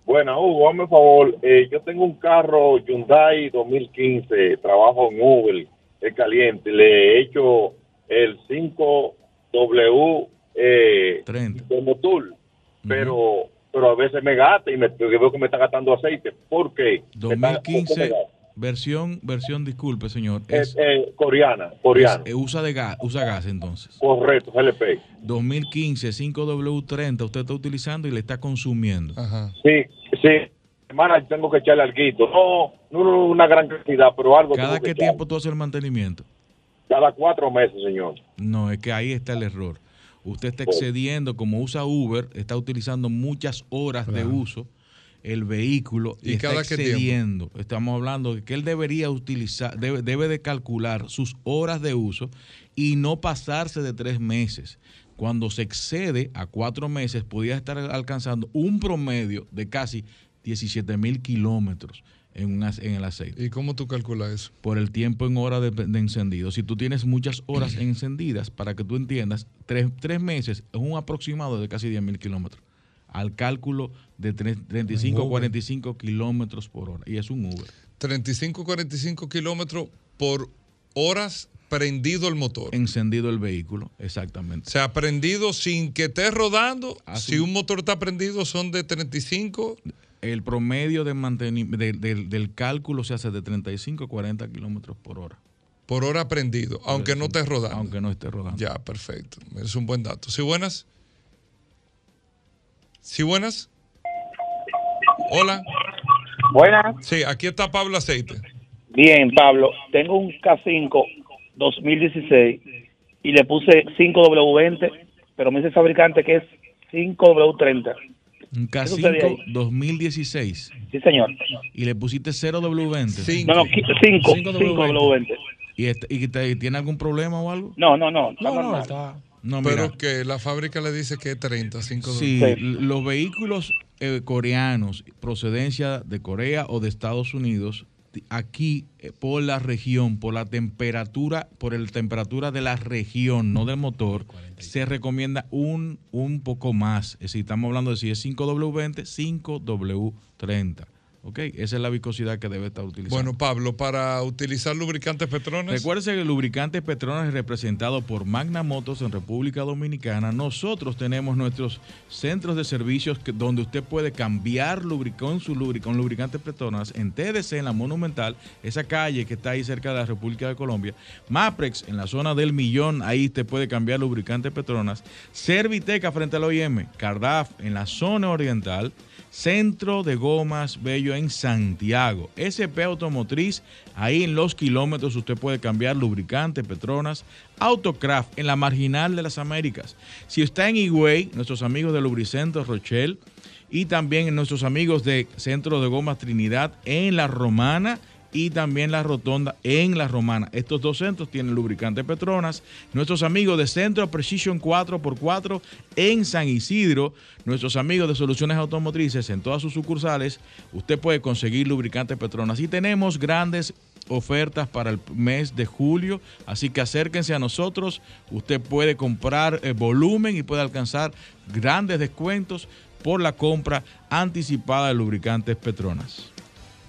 Buenas, Hugo, hazme favor. Eh, yo tengo un carro Hyundai 2015, trabajo en Uber es caliente. Le he hecho el 5W eh, de motor, pero pero a veces me gasta y me veo que me está gastando aceite. ¿Por qué? 2015 versión versión disculpe señor es, eh, coreana coreana eh, usa de gas usa gas entonces correcto GLP 2015 5W30 usted está utilizando y le está consumiendo Ajá. sí sí semana tengo que echarle algo. No, no una gran cantidad, pero algo. ¿Cada qué tiempo tú haces el mantenimiento? Cada cuatro meses, señor. No, es que ahí está el error. Usted está excediendo, como usa Uber, está utilizando muchas horas de uso el vehículo y, está excediendo. Estamos hablando de que él debería utilizar, debe, debe de calcular sus horas de uso y no pasarse de tres meses cuando se excede a cuatro meses, podría estar alcanzando un promedio de casi 17 mil kilómetros en, en el aceite. ¿Y cómo tú calculas eso? Por el tiempo en hora de, encendido. Si tú tienes muchas horas encendidas, para que tú entiendas, tres, meses es un aproximado de casi 10 mil kilómetros. Al cálculo de 35 a 45 kilómetros por hora. Y es un Uber. 35 45 kilómetros por horas prendido el motor. Encendido el vehículo, exactamente. O sea, prendido sin que esté rodando. Si un motor está prendido son de 35. El promedio de del cálculo se hace de 35 a 40 kilómetros por hora. Por hora prendido, aunque no esté rodando. Aunque no esté rodando. Ya, perfecto. Es un buen dato. ¿Sí buenas? ¿Sí buenas? Hola. Buenas. Sí, aquí está Pablo Aceite. Bien, Pablo. Tengo un K5 2016 y le puse 5W20, pero me dice el fabricante que es 5W30. Un K5 2016. Sí, señor. ¿Y le pusiste 0W20? No, no, 5. 5W20. ¿Y, este, y tiene algún problema o algo? No, no, no. no, no, está. No, pero que la fábrica le dice que es 30, 5 Sí, los vehículos eh, coreanos, procedencia de Corea o de Estados Unidos, aquí eh, por la región, por la temperatura, por la temperatura de la región, no del motor, se recomienda un, un poco más. Es decir, estamos hablando de si es 5W20, 5W30. ¿Ok? Esa es la viscosidad que debe estar utilizando. Bueno, Pablo, para utilizar lubricantes Petronas. Recuerde que el lubricante Petronas es representado por Magna Motos en República Dominicana. Nosotros tenemos nuestros centros de servicios donde usted puede cambiar lubricón su lubricón, lubricante Petronas en TDC, en la Monumental, esa calle que está ahí cerca de la República de Colombia. Maprex, en la zona del Millón, ahí usted puede cambiar lubricante Petronas. Serviteca frente al OIM. Cardaf, en la zona oriental. Centro de Gomas Bello en Santiago. SP Automotriz, ahí en los kilómetros usted puede cambiar lubricante, Petronas, Autocraft en la marginal de las Américas. Si está en Higüey, nuestros amigos de Lubricentro Rochelle y también nuestros amigos de Centro de Gomas Trinidad en La Romana y también la rotonda en la Romana. Estos dos centros tienen lubricante Petronas. Nuestros amigos de Centro Precision 4x4 en San Isidro. Nuestros amigos de Soluciones Automotrices en todas sus sucursales. Usted puede conseguir lubricante Petronas. Y tenemos grandes ofertas para el mes de julio, así que acérquense a nosotros, usted puede comprar eh, volumen y puede alcanzar grandes descuentos por la compra anticipada de lubricantes Petronas.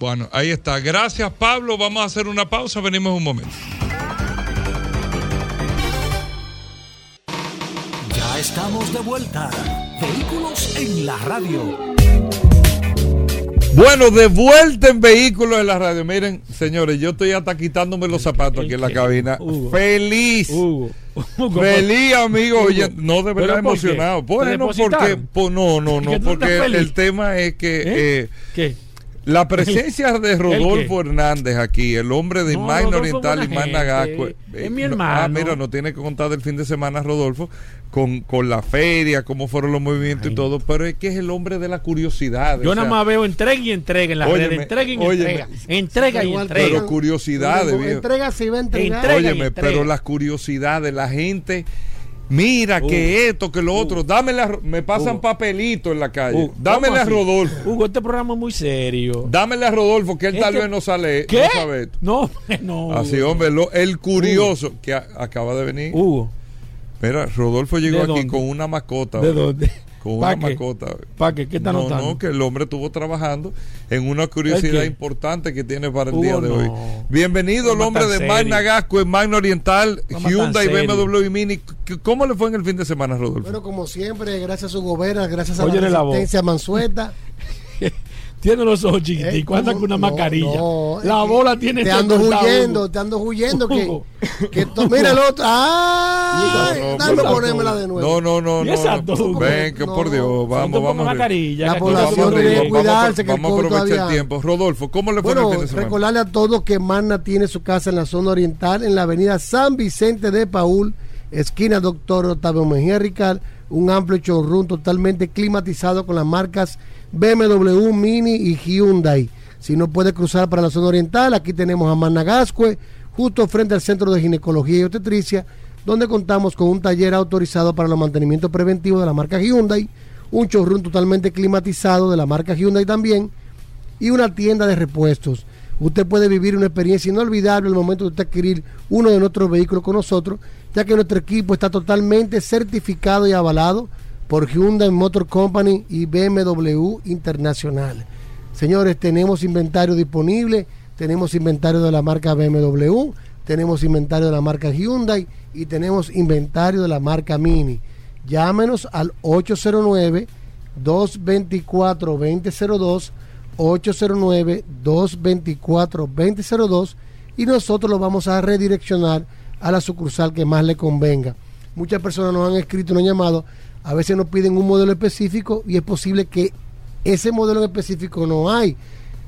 Bueno, ahí está. Gracias, Pablo. Vamos a hacer una pausa. Venimos un momento. Ya estamos de vuelta. Vehículos en la radio. Bueno, de vuelta en vehículos en la radio. Miren, señores, yo estoy hasta quitándome los zapatos aquí en la cabina. Feliz. Feliz, amigo. Oye, no de verdad emocionado. Bueno, porque. no, no, no. Porque el tema es que. ¿Eh? Eh, ¿Qué? La presencia de Rodolfo Hernández aquí, el hombre de Magna Oriental y Magna Gasco. Es eh, mi hermano. ah, mira, no tiene que contar del fin de semana, Rodolfo, con, con la feria, cómo fueron los movimientos y todo, pero es que es el hombre de la curiosidad. Yo nada más veo entrega y entrega en la red, entrega y entrega. Entrega y entrega. Pero curiosidades, Entrega si va a entregar. Óyeme, pero las curiosidades, la gente Mira que esto, que lo otro, dámele me pasan papelito en la calle. dámele a Rodolfo. Hugo, este programa es muy serio. Dámele a Rodolfo que él tal vez no sale. ¿Qué? No, no, Así, hombre, el curioso que acaba de venir. Hugo. Mira, Rodolfo llegó aquí con una mascota. ¿De dónde? Con una mascota. ¿Para qué? ¿Qué está no, notando? No, que el hombre estuvo trabajando en una curiosidad importante que tiene para el día de hoy. Bienvenido el hombre de Magna Gasco en Magna Oriental, Hyundai, BMW y Mini. ¿Cómo le fue en el fin de semana, Rodolfo? Bueno, como siempre, gracias a su gobierno, gracias a la resistencia Mansueta. tiene los ojos chiquiticos, anda con una mascarilla. la bola tiene Te ando huyendo, te ando huyendo. Que, que mira el otro. ¡Ay! Dame ponérmela de nuevo. No, no, no. no, Ven, que por Dios. Vamos, vamos. Mascarilla, la población tiene que cuidarse. Vamos, a aprovechar el tiempo. Rodolfo, ¿cómo le fue bueno, el fin de semana? Recordarle a todos que Magna tiene su casa en la zona oriental, en la avenida San Vicente de Paul, esquina Doctor Octavio Mejía Ricard. Un amplio showroom totalmente climatizado con las marcas BMW, Mini y Hyundai. Si no puede cruzar para la zona oriental, aquí tenemos a Managascue, justo frente al Centro de Ginecología y Obstetricia, donde contamos con un taller autorizado para el mantenimiento preventivo de la marca Hyundai, un showroom totalmente climatizado de la marca Hyundai también, y una tienda de repuestos. Usted puede vivir una experiencia inolvidable el momento de usted adquirir uno de nuestros vehículos con nosotros, ya que nuestro equipo está totalmente certificado y avalado por Hyundai Motor Company y BMW Internacional. Señores, tenemos inventario disponible, tenemos inventario de la marca BMW, tenemos inventario de la marca Hyundai y tenemos inventario de la marca Mini. Llámenos al 809 224 2002 809 224 2002 y nosotros lo vamos a redireccionar a la sucursal que más le convenga. Muchas personas nos han escrito, nos han llamado, a veces nos piden un modelo específico y es posible que ese modelo específico no hay.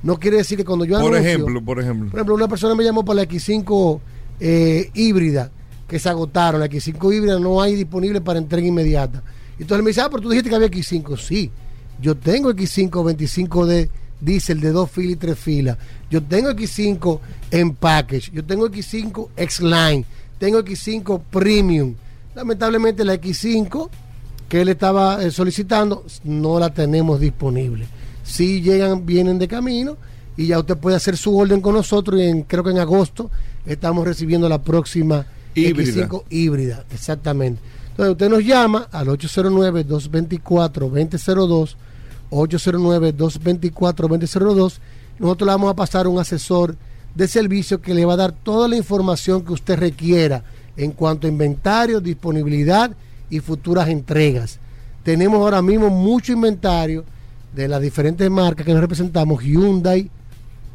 No quiere decir que cuando yo por ejemplo, por ejemplo, por ejemplo, una persona me llamó para la X5 eh, híbrida que se agotaron, la X5 híbrida no hay disponible para entrega inmediata. Entonces me dice, ah, pero tú dijiste que había X5. Sí, yo tengo X5 25 de diésel de dos filas y tres filas. Yo tengo X5 en package. Yo tengo X5 X-Line. Tengo X5 Premium. Lamentablemente la X5 que él estaba eh, solicitando no la tenemos disponible. Si llegan, vienen de camino y ya usted puede hacer su orden con nosotros y en, creo que en agosto estamos recibiendo la próxima híbrida. X5 híbrida. Exactamente. Entonces usted nos llama al 809-224-2002 809-224-2002. Nosotros le vamos a pasar un asesor de servicio que le va a dar toda la información que usted requiera en cuanto a inventario, disponibilidad y futuras entregas. Tenemos ahora mismo mucho inventario de las diferentes marcas que nos representamos, Hyundai,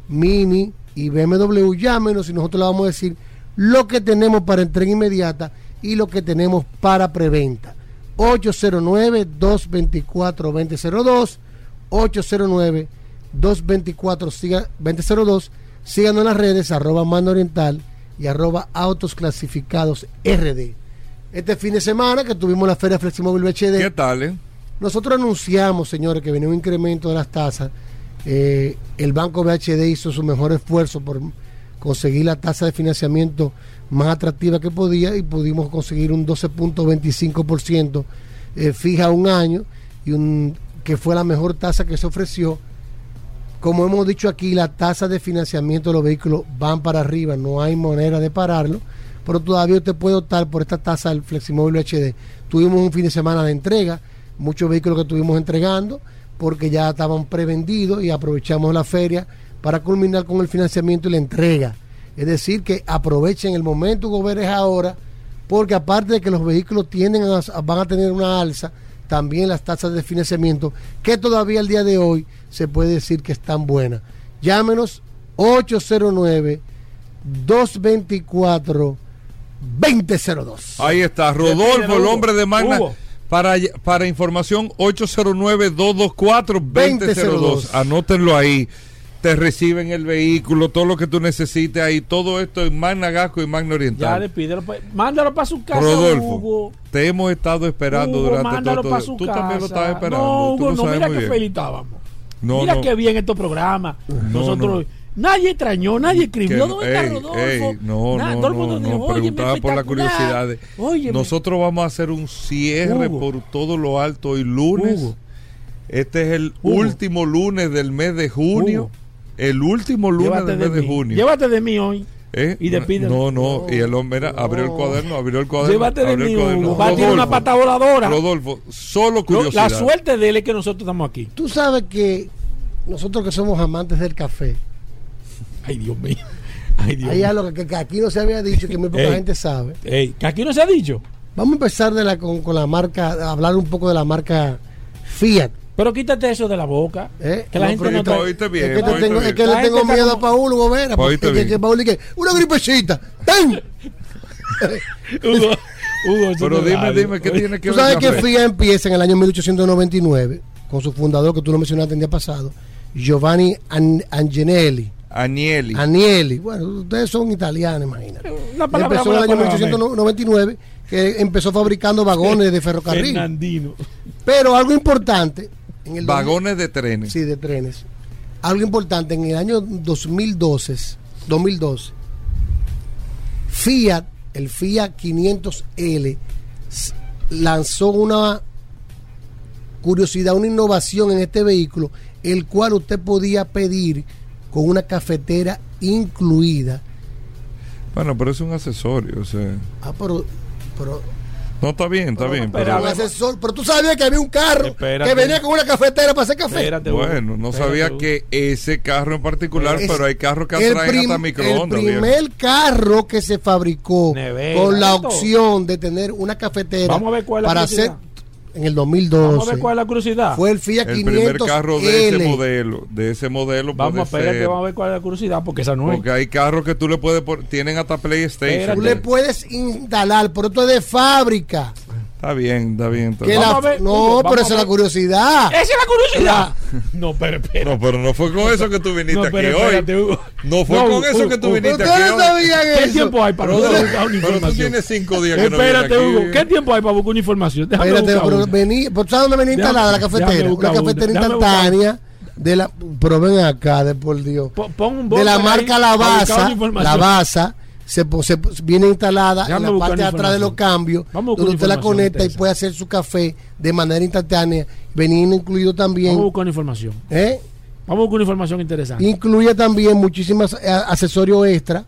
Mini y BMW. Llámenos y nosotros le vamos a decir lo que tenemos para entrega inmediata y lo que tenemos para preventa. 809-224-2002, 809-224-2002. Síganos en las redes, arroba mando oriental y arroba autos clasificados RD. Este fin de semana que tuvimos la Feria Fleximóvil BHD. ¿Qué tal? Eh? Nosotros anunciamos, señores, que venía un incremento de las tasas. Eh, el Banco BHD hizo su mejor esfuerzo por conseguir la tasa de financiamiento más atractiva que podía y pudimos conseguir un 12.25% eh, fija un año y un que fue la mejor tasa que se ofreció. Como hemos dicho aquí, la tasa de financiamiento de los vehículos van para arriba, no hay manera de pararlo, pero todavía usted puede optar por esta tasa del Fleximóvil HD. Tuvimos un fin de semana de entrega, muchos vehículos que estuvimos entregando porque ya estaban prevendidos y aprovechamos la feria para culminar con el financiamiento y la entrega. Es decir, que aprovechen el momento, gobierno es ahora, porque aparte de que los vehículos tienden a, van a tener una alza, también las tasas de financiamiento, que todavía el día de hoy se puede decir que están buenas. Llámenos 809 224 2002. Ahí está, Rodolfo, el hombre de Magna. Para, para información, 809-224-2002. Anótenlo ahí te reciben el vehículo, todo lo que tú necesites ahí, todo esto en Magna Gasco y Magna Oriental. Ya despídelo, mándalo para su casa. Rodolfo, te hemos estado esperando durante todo, todo. Tú también lo estabas esperando. No, Hugo, no, mira qué feliz estábamos. mira qué bien estos programas. Nosotros Nadie extrañó, nadie escribió. ¿Dónde está Rodolfo? Ey, no, no, no, no, preguntaba por la curiosidad. Nosotros vamos a hacer un cierre por todo lo alto hoy lunes. Este es el último lunes del mes de junio. El último lunes del mes de, junio. Llévate de mí hoy. ¿Eh? Y despídeme. No, no, y el hombre abrió el cuaderno, abrió el cuaderno. Llévate de mí, va a tirar una pata voladora. Rodolfo, solo curiosidad. La suerte de él es que nosotros estamos aquí. Tú sabes que nosotros que somos amantes del café. Ay, Dios mío. Ay, Dios Hay algo que, aquí no se había dicho que muy poca gente sabe. Ey, que aquí no se ha dicho. Vamos a empezar de la, con, con la marca, a hablar un poco de la marca Fiat. Pero quítate eso de la boca. ¿Eh? Que la gente no te... bien, es que, tengo, es que le tengo miedo a Paul Gobera. Porque que, que Paul dice, una gripecita. ¡Ten! Hugo, Hugo, Pero dime, dime, ¿qué tiene que ver? Tú sabes que FIA empieza en el año 1899 con su fundador, que tú lo mencionaste el día pasado, Giovanni An Anginelli. Anieli. Anieli. Bueno, ustedes son italianos, imagínate. empezó en el año 1899, que empezó fabricando vagones de ferrocarril. Fernandino. Pero algo importante. En el Vagones de trenes. Sí, de trenes. Algo importante, en el año 2012, 2012 Fiat, el Fiat 500L, lanzó una curiosidad, una innovación en este vehículo, el cual usted podía pedir con una cafetera incluida. Bueno, pero es un accesorio, o sea. Ah, pero, pero No, está bien, está bien. Pero, pero tú sabías que había un carro que venía con una cafetera para hacer café. bueno, no sabía que ese carro en particular, pero hay carros que atraen hasta microondas. El primer carro que se fabricó con la opción de tener una cafetera para hacer en el 2012. Vamos a ver cuál es la curiosidad. Fue el Fiat 500 El primer carro de ese modelo, de ese modelo Vamos a esperar vamos a ver cuál es la curiosidad porque esa no es. Porque hay carros que tú le puedes tienen hasta PlayStation. Tú le puedes instalar, pero esto es de fábrica. Está bien, está bien. no, pero esa es la curiosidad. Esa es la curiosidad. no, pero espera. No, pero no fue con eso que tú viniste aquí hoy. No fue con eso que tú viniste aquí hoy. ¿Qué tiempo hay para buscar una información? Pero tú tienes cinco días que Espérate, no Hugo. ¿Qué tiempo hay para buscar una información? Déjame Espérate, pero vení, ¿sabes dónde venía instalada la cafetera? Una cafetera instantánea de la pero ven acá de por Dios de la marca La La Se, viene instalada en la parte de atrás de los cambios, donde usted la conecta y puede hacer su café de manera instantánea. Venía incluido también. Vamos a buscar información. ¿Eh? Vamos a buscar información interesante. Incluye también muchísimas eh, accesorios extra.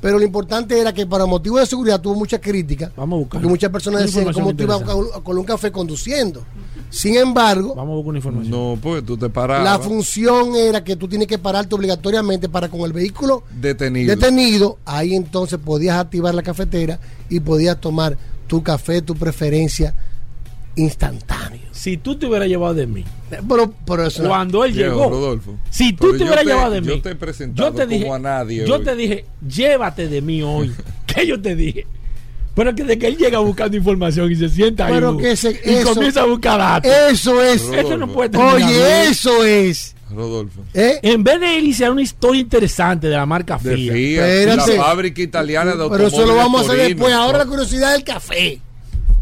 Pero lo importante era que para motivos de seguridad tuvo mucha crítica. Vamos a buscar. Porque muchas personas decían cómo tú ibas con un café conduciendo. Sin embargo, vamos a buscar una información. No, pues tú te paras. La función era que tú tienes que pararte obligatoriamente para con el vehículo detenido. Detenido, ahí entonces podías activar la cafetera y podías tomar tu café, tu preferencia instantáneo. Si tú te hubieras llevado de mí, pero, pero eso cuando él llegó, Rodolfo, si tú te hubieras llevado de mí, yo te, yo te dije, a nadie yo te dije, llévate de mí hoy. ¿Qué yo te dije? Pero que de que él llega buscando información y se sienta ahí y comienza a buscar datos. Eso es. Eso no puede Oye, eso es. Rodolfo. ¿Eh? En vez de iniciar una historia interesante de la marca Fiat, de la fábrica italiana de Pero eso lo vamos a hacer después. Ahora la curiosidad del café.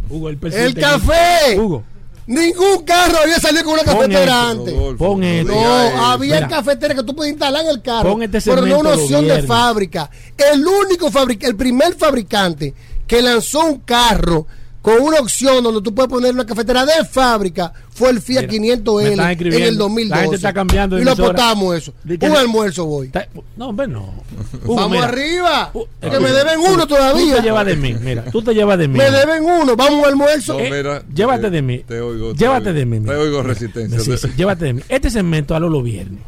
Hugo, el, el café. Hugo. Ningún carro había salido con una cafetera antes. pon esto. No, había cafetera que tú podías instalar en el carro. Este pero no una opción de fábrica. El único fabricante, el primer fabricante que lanzó un carro con una opción donde tú puedes poner una cafetera de fábrica fue el Fiat 500L en el 2012. La gente está cambiando y lo aportamos eso. Un almuerzo voy. No, hombre, no. Vamos arriba. Uh, que me deben uno todavía. Tú te llevas de mí, mira. Tú te llevas de mí. Me deben uno. Vamos al almuerzo. Eh, llévate de mí. Te oigo. Llévate de mí. Te oigo resistencia. llévate de mí. Este segmento a los viernes.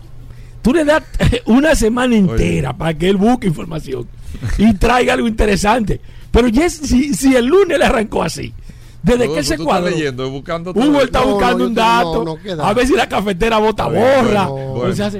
Tú le das una semana entera para que él busque información y traiga algo interesante. Pero ya si, si el lunes le arrancó así, desde que se cuadró. Leyendo, buscando Hugo está buscando un dato. a ver si la cafetera bota borra. O sea,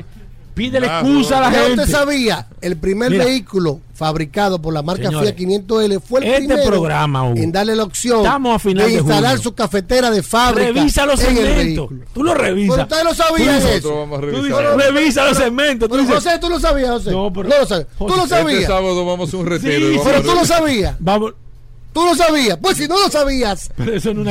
Pídele excusa a la gente. usted sabía? El primer vehículo fabricado por la marca Fiat 500L fue el este primero programa, en darle la opción de, instalar su cafetera de fábrica. Revisa los segmentos. Tú lo revisas. Pero usted lo sabía eso. Tú dices, revisa los segmentos. Tú José, tú lo sabías, José. No, pero, no lo sabías. Tú lo sabías. Este sábado vamos a un retiro. Sí, pero tú lo sabías. Vamos. Tú lo sabías. Pues si no lo sabías,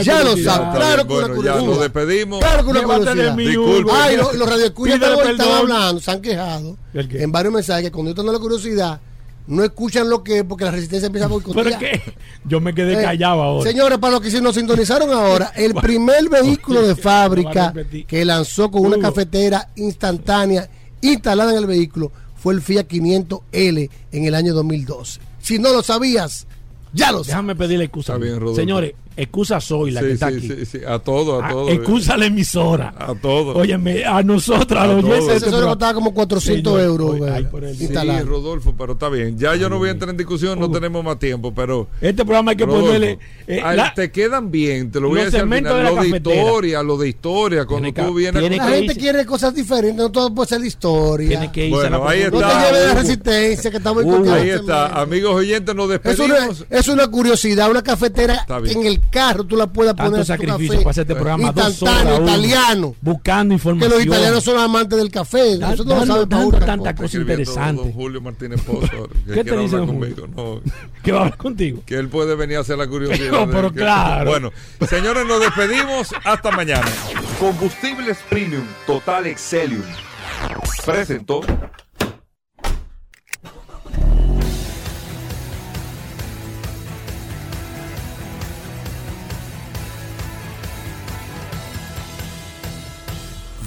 ya lo sabes. Claro que una curiosidad. Ya nos despedimos. Claro que una curiosidad. Disculpe. Ay, los, los radioescuchas están hablando, se han quejado en varios mensajes que cuando yo tengo la curiosidad, no escuchan lo que es porque la resistencia empieza a boicotear. ¿Pero qué? Yo me quedé eh, callado ahora. Señores, para los que se nos sintonizaron ahora, el primer vehículo de fábrica que lanzó con una cafetera instantánea instalada en el vehículo fue el Fiat 500L en el año 2012. Si no lo sabías, ya lo Déjame pedirle excusa. Señores, excusa soy la que está aquí. a todo, a todo. excusa la emisora. A todo. Óyeme, a nosotros, a, los oyentes. Ese costaba como 400 euros. sí, Rodolfo, pero está bien. Ya yo no voy a entrar en discusión, no tenemos más tiempo, pero. Este programa hay que ponerle. Eh, te quedan bien, te lo voy a decir al final. Lo de historia, lo de historia. Cuando tú vienes. La gente quiere cosas diferentes, no todo puede ser de historia. Tiene que irse bueno, ahí está. No te lleves de resistencia que estamos uh, Ahí está. Amigos oyentes, nos despedimos. Es una curiosidad, una cafetera en el carro tú la puedas poner Tanto sacrificio para hacer este programa dos horas, italiano. buscando información que los italianos son amantes del café da, eso no lo sabe dando tanta cosa. interesante. Julio Martínez Pozo ¿qué te dice conmigo. No, que va a hablar contigo. Que él puede venir a hacer la curiosidad no, pero claro. Bueno señores nos despedimos. Hasta mañana. Combustibles Premium Total Excelium. Presentó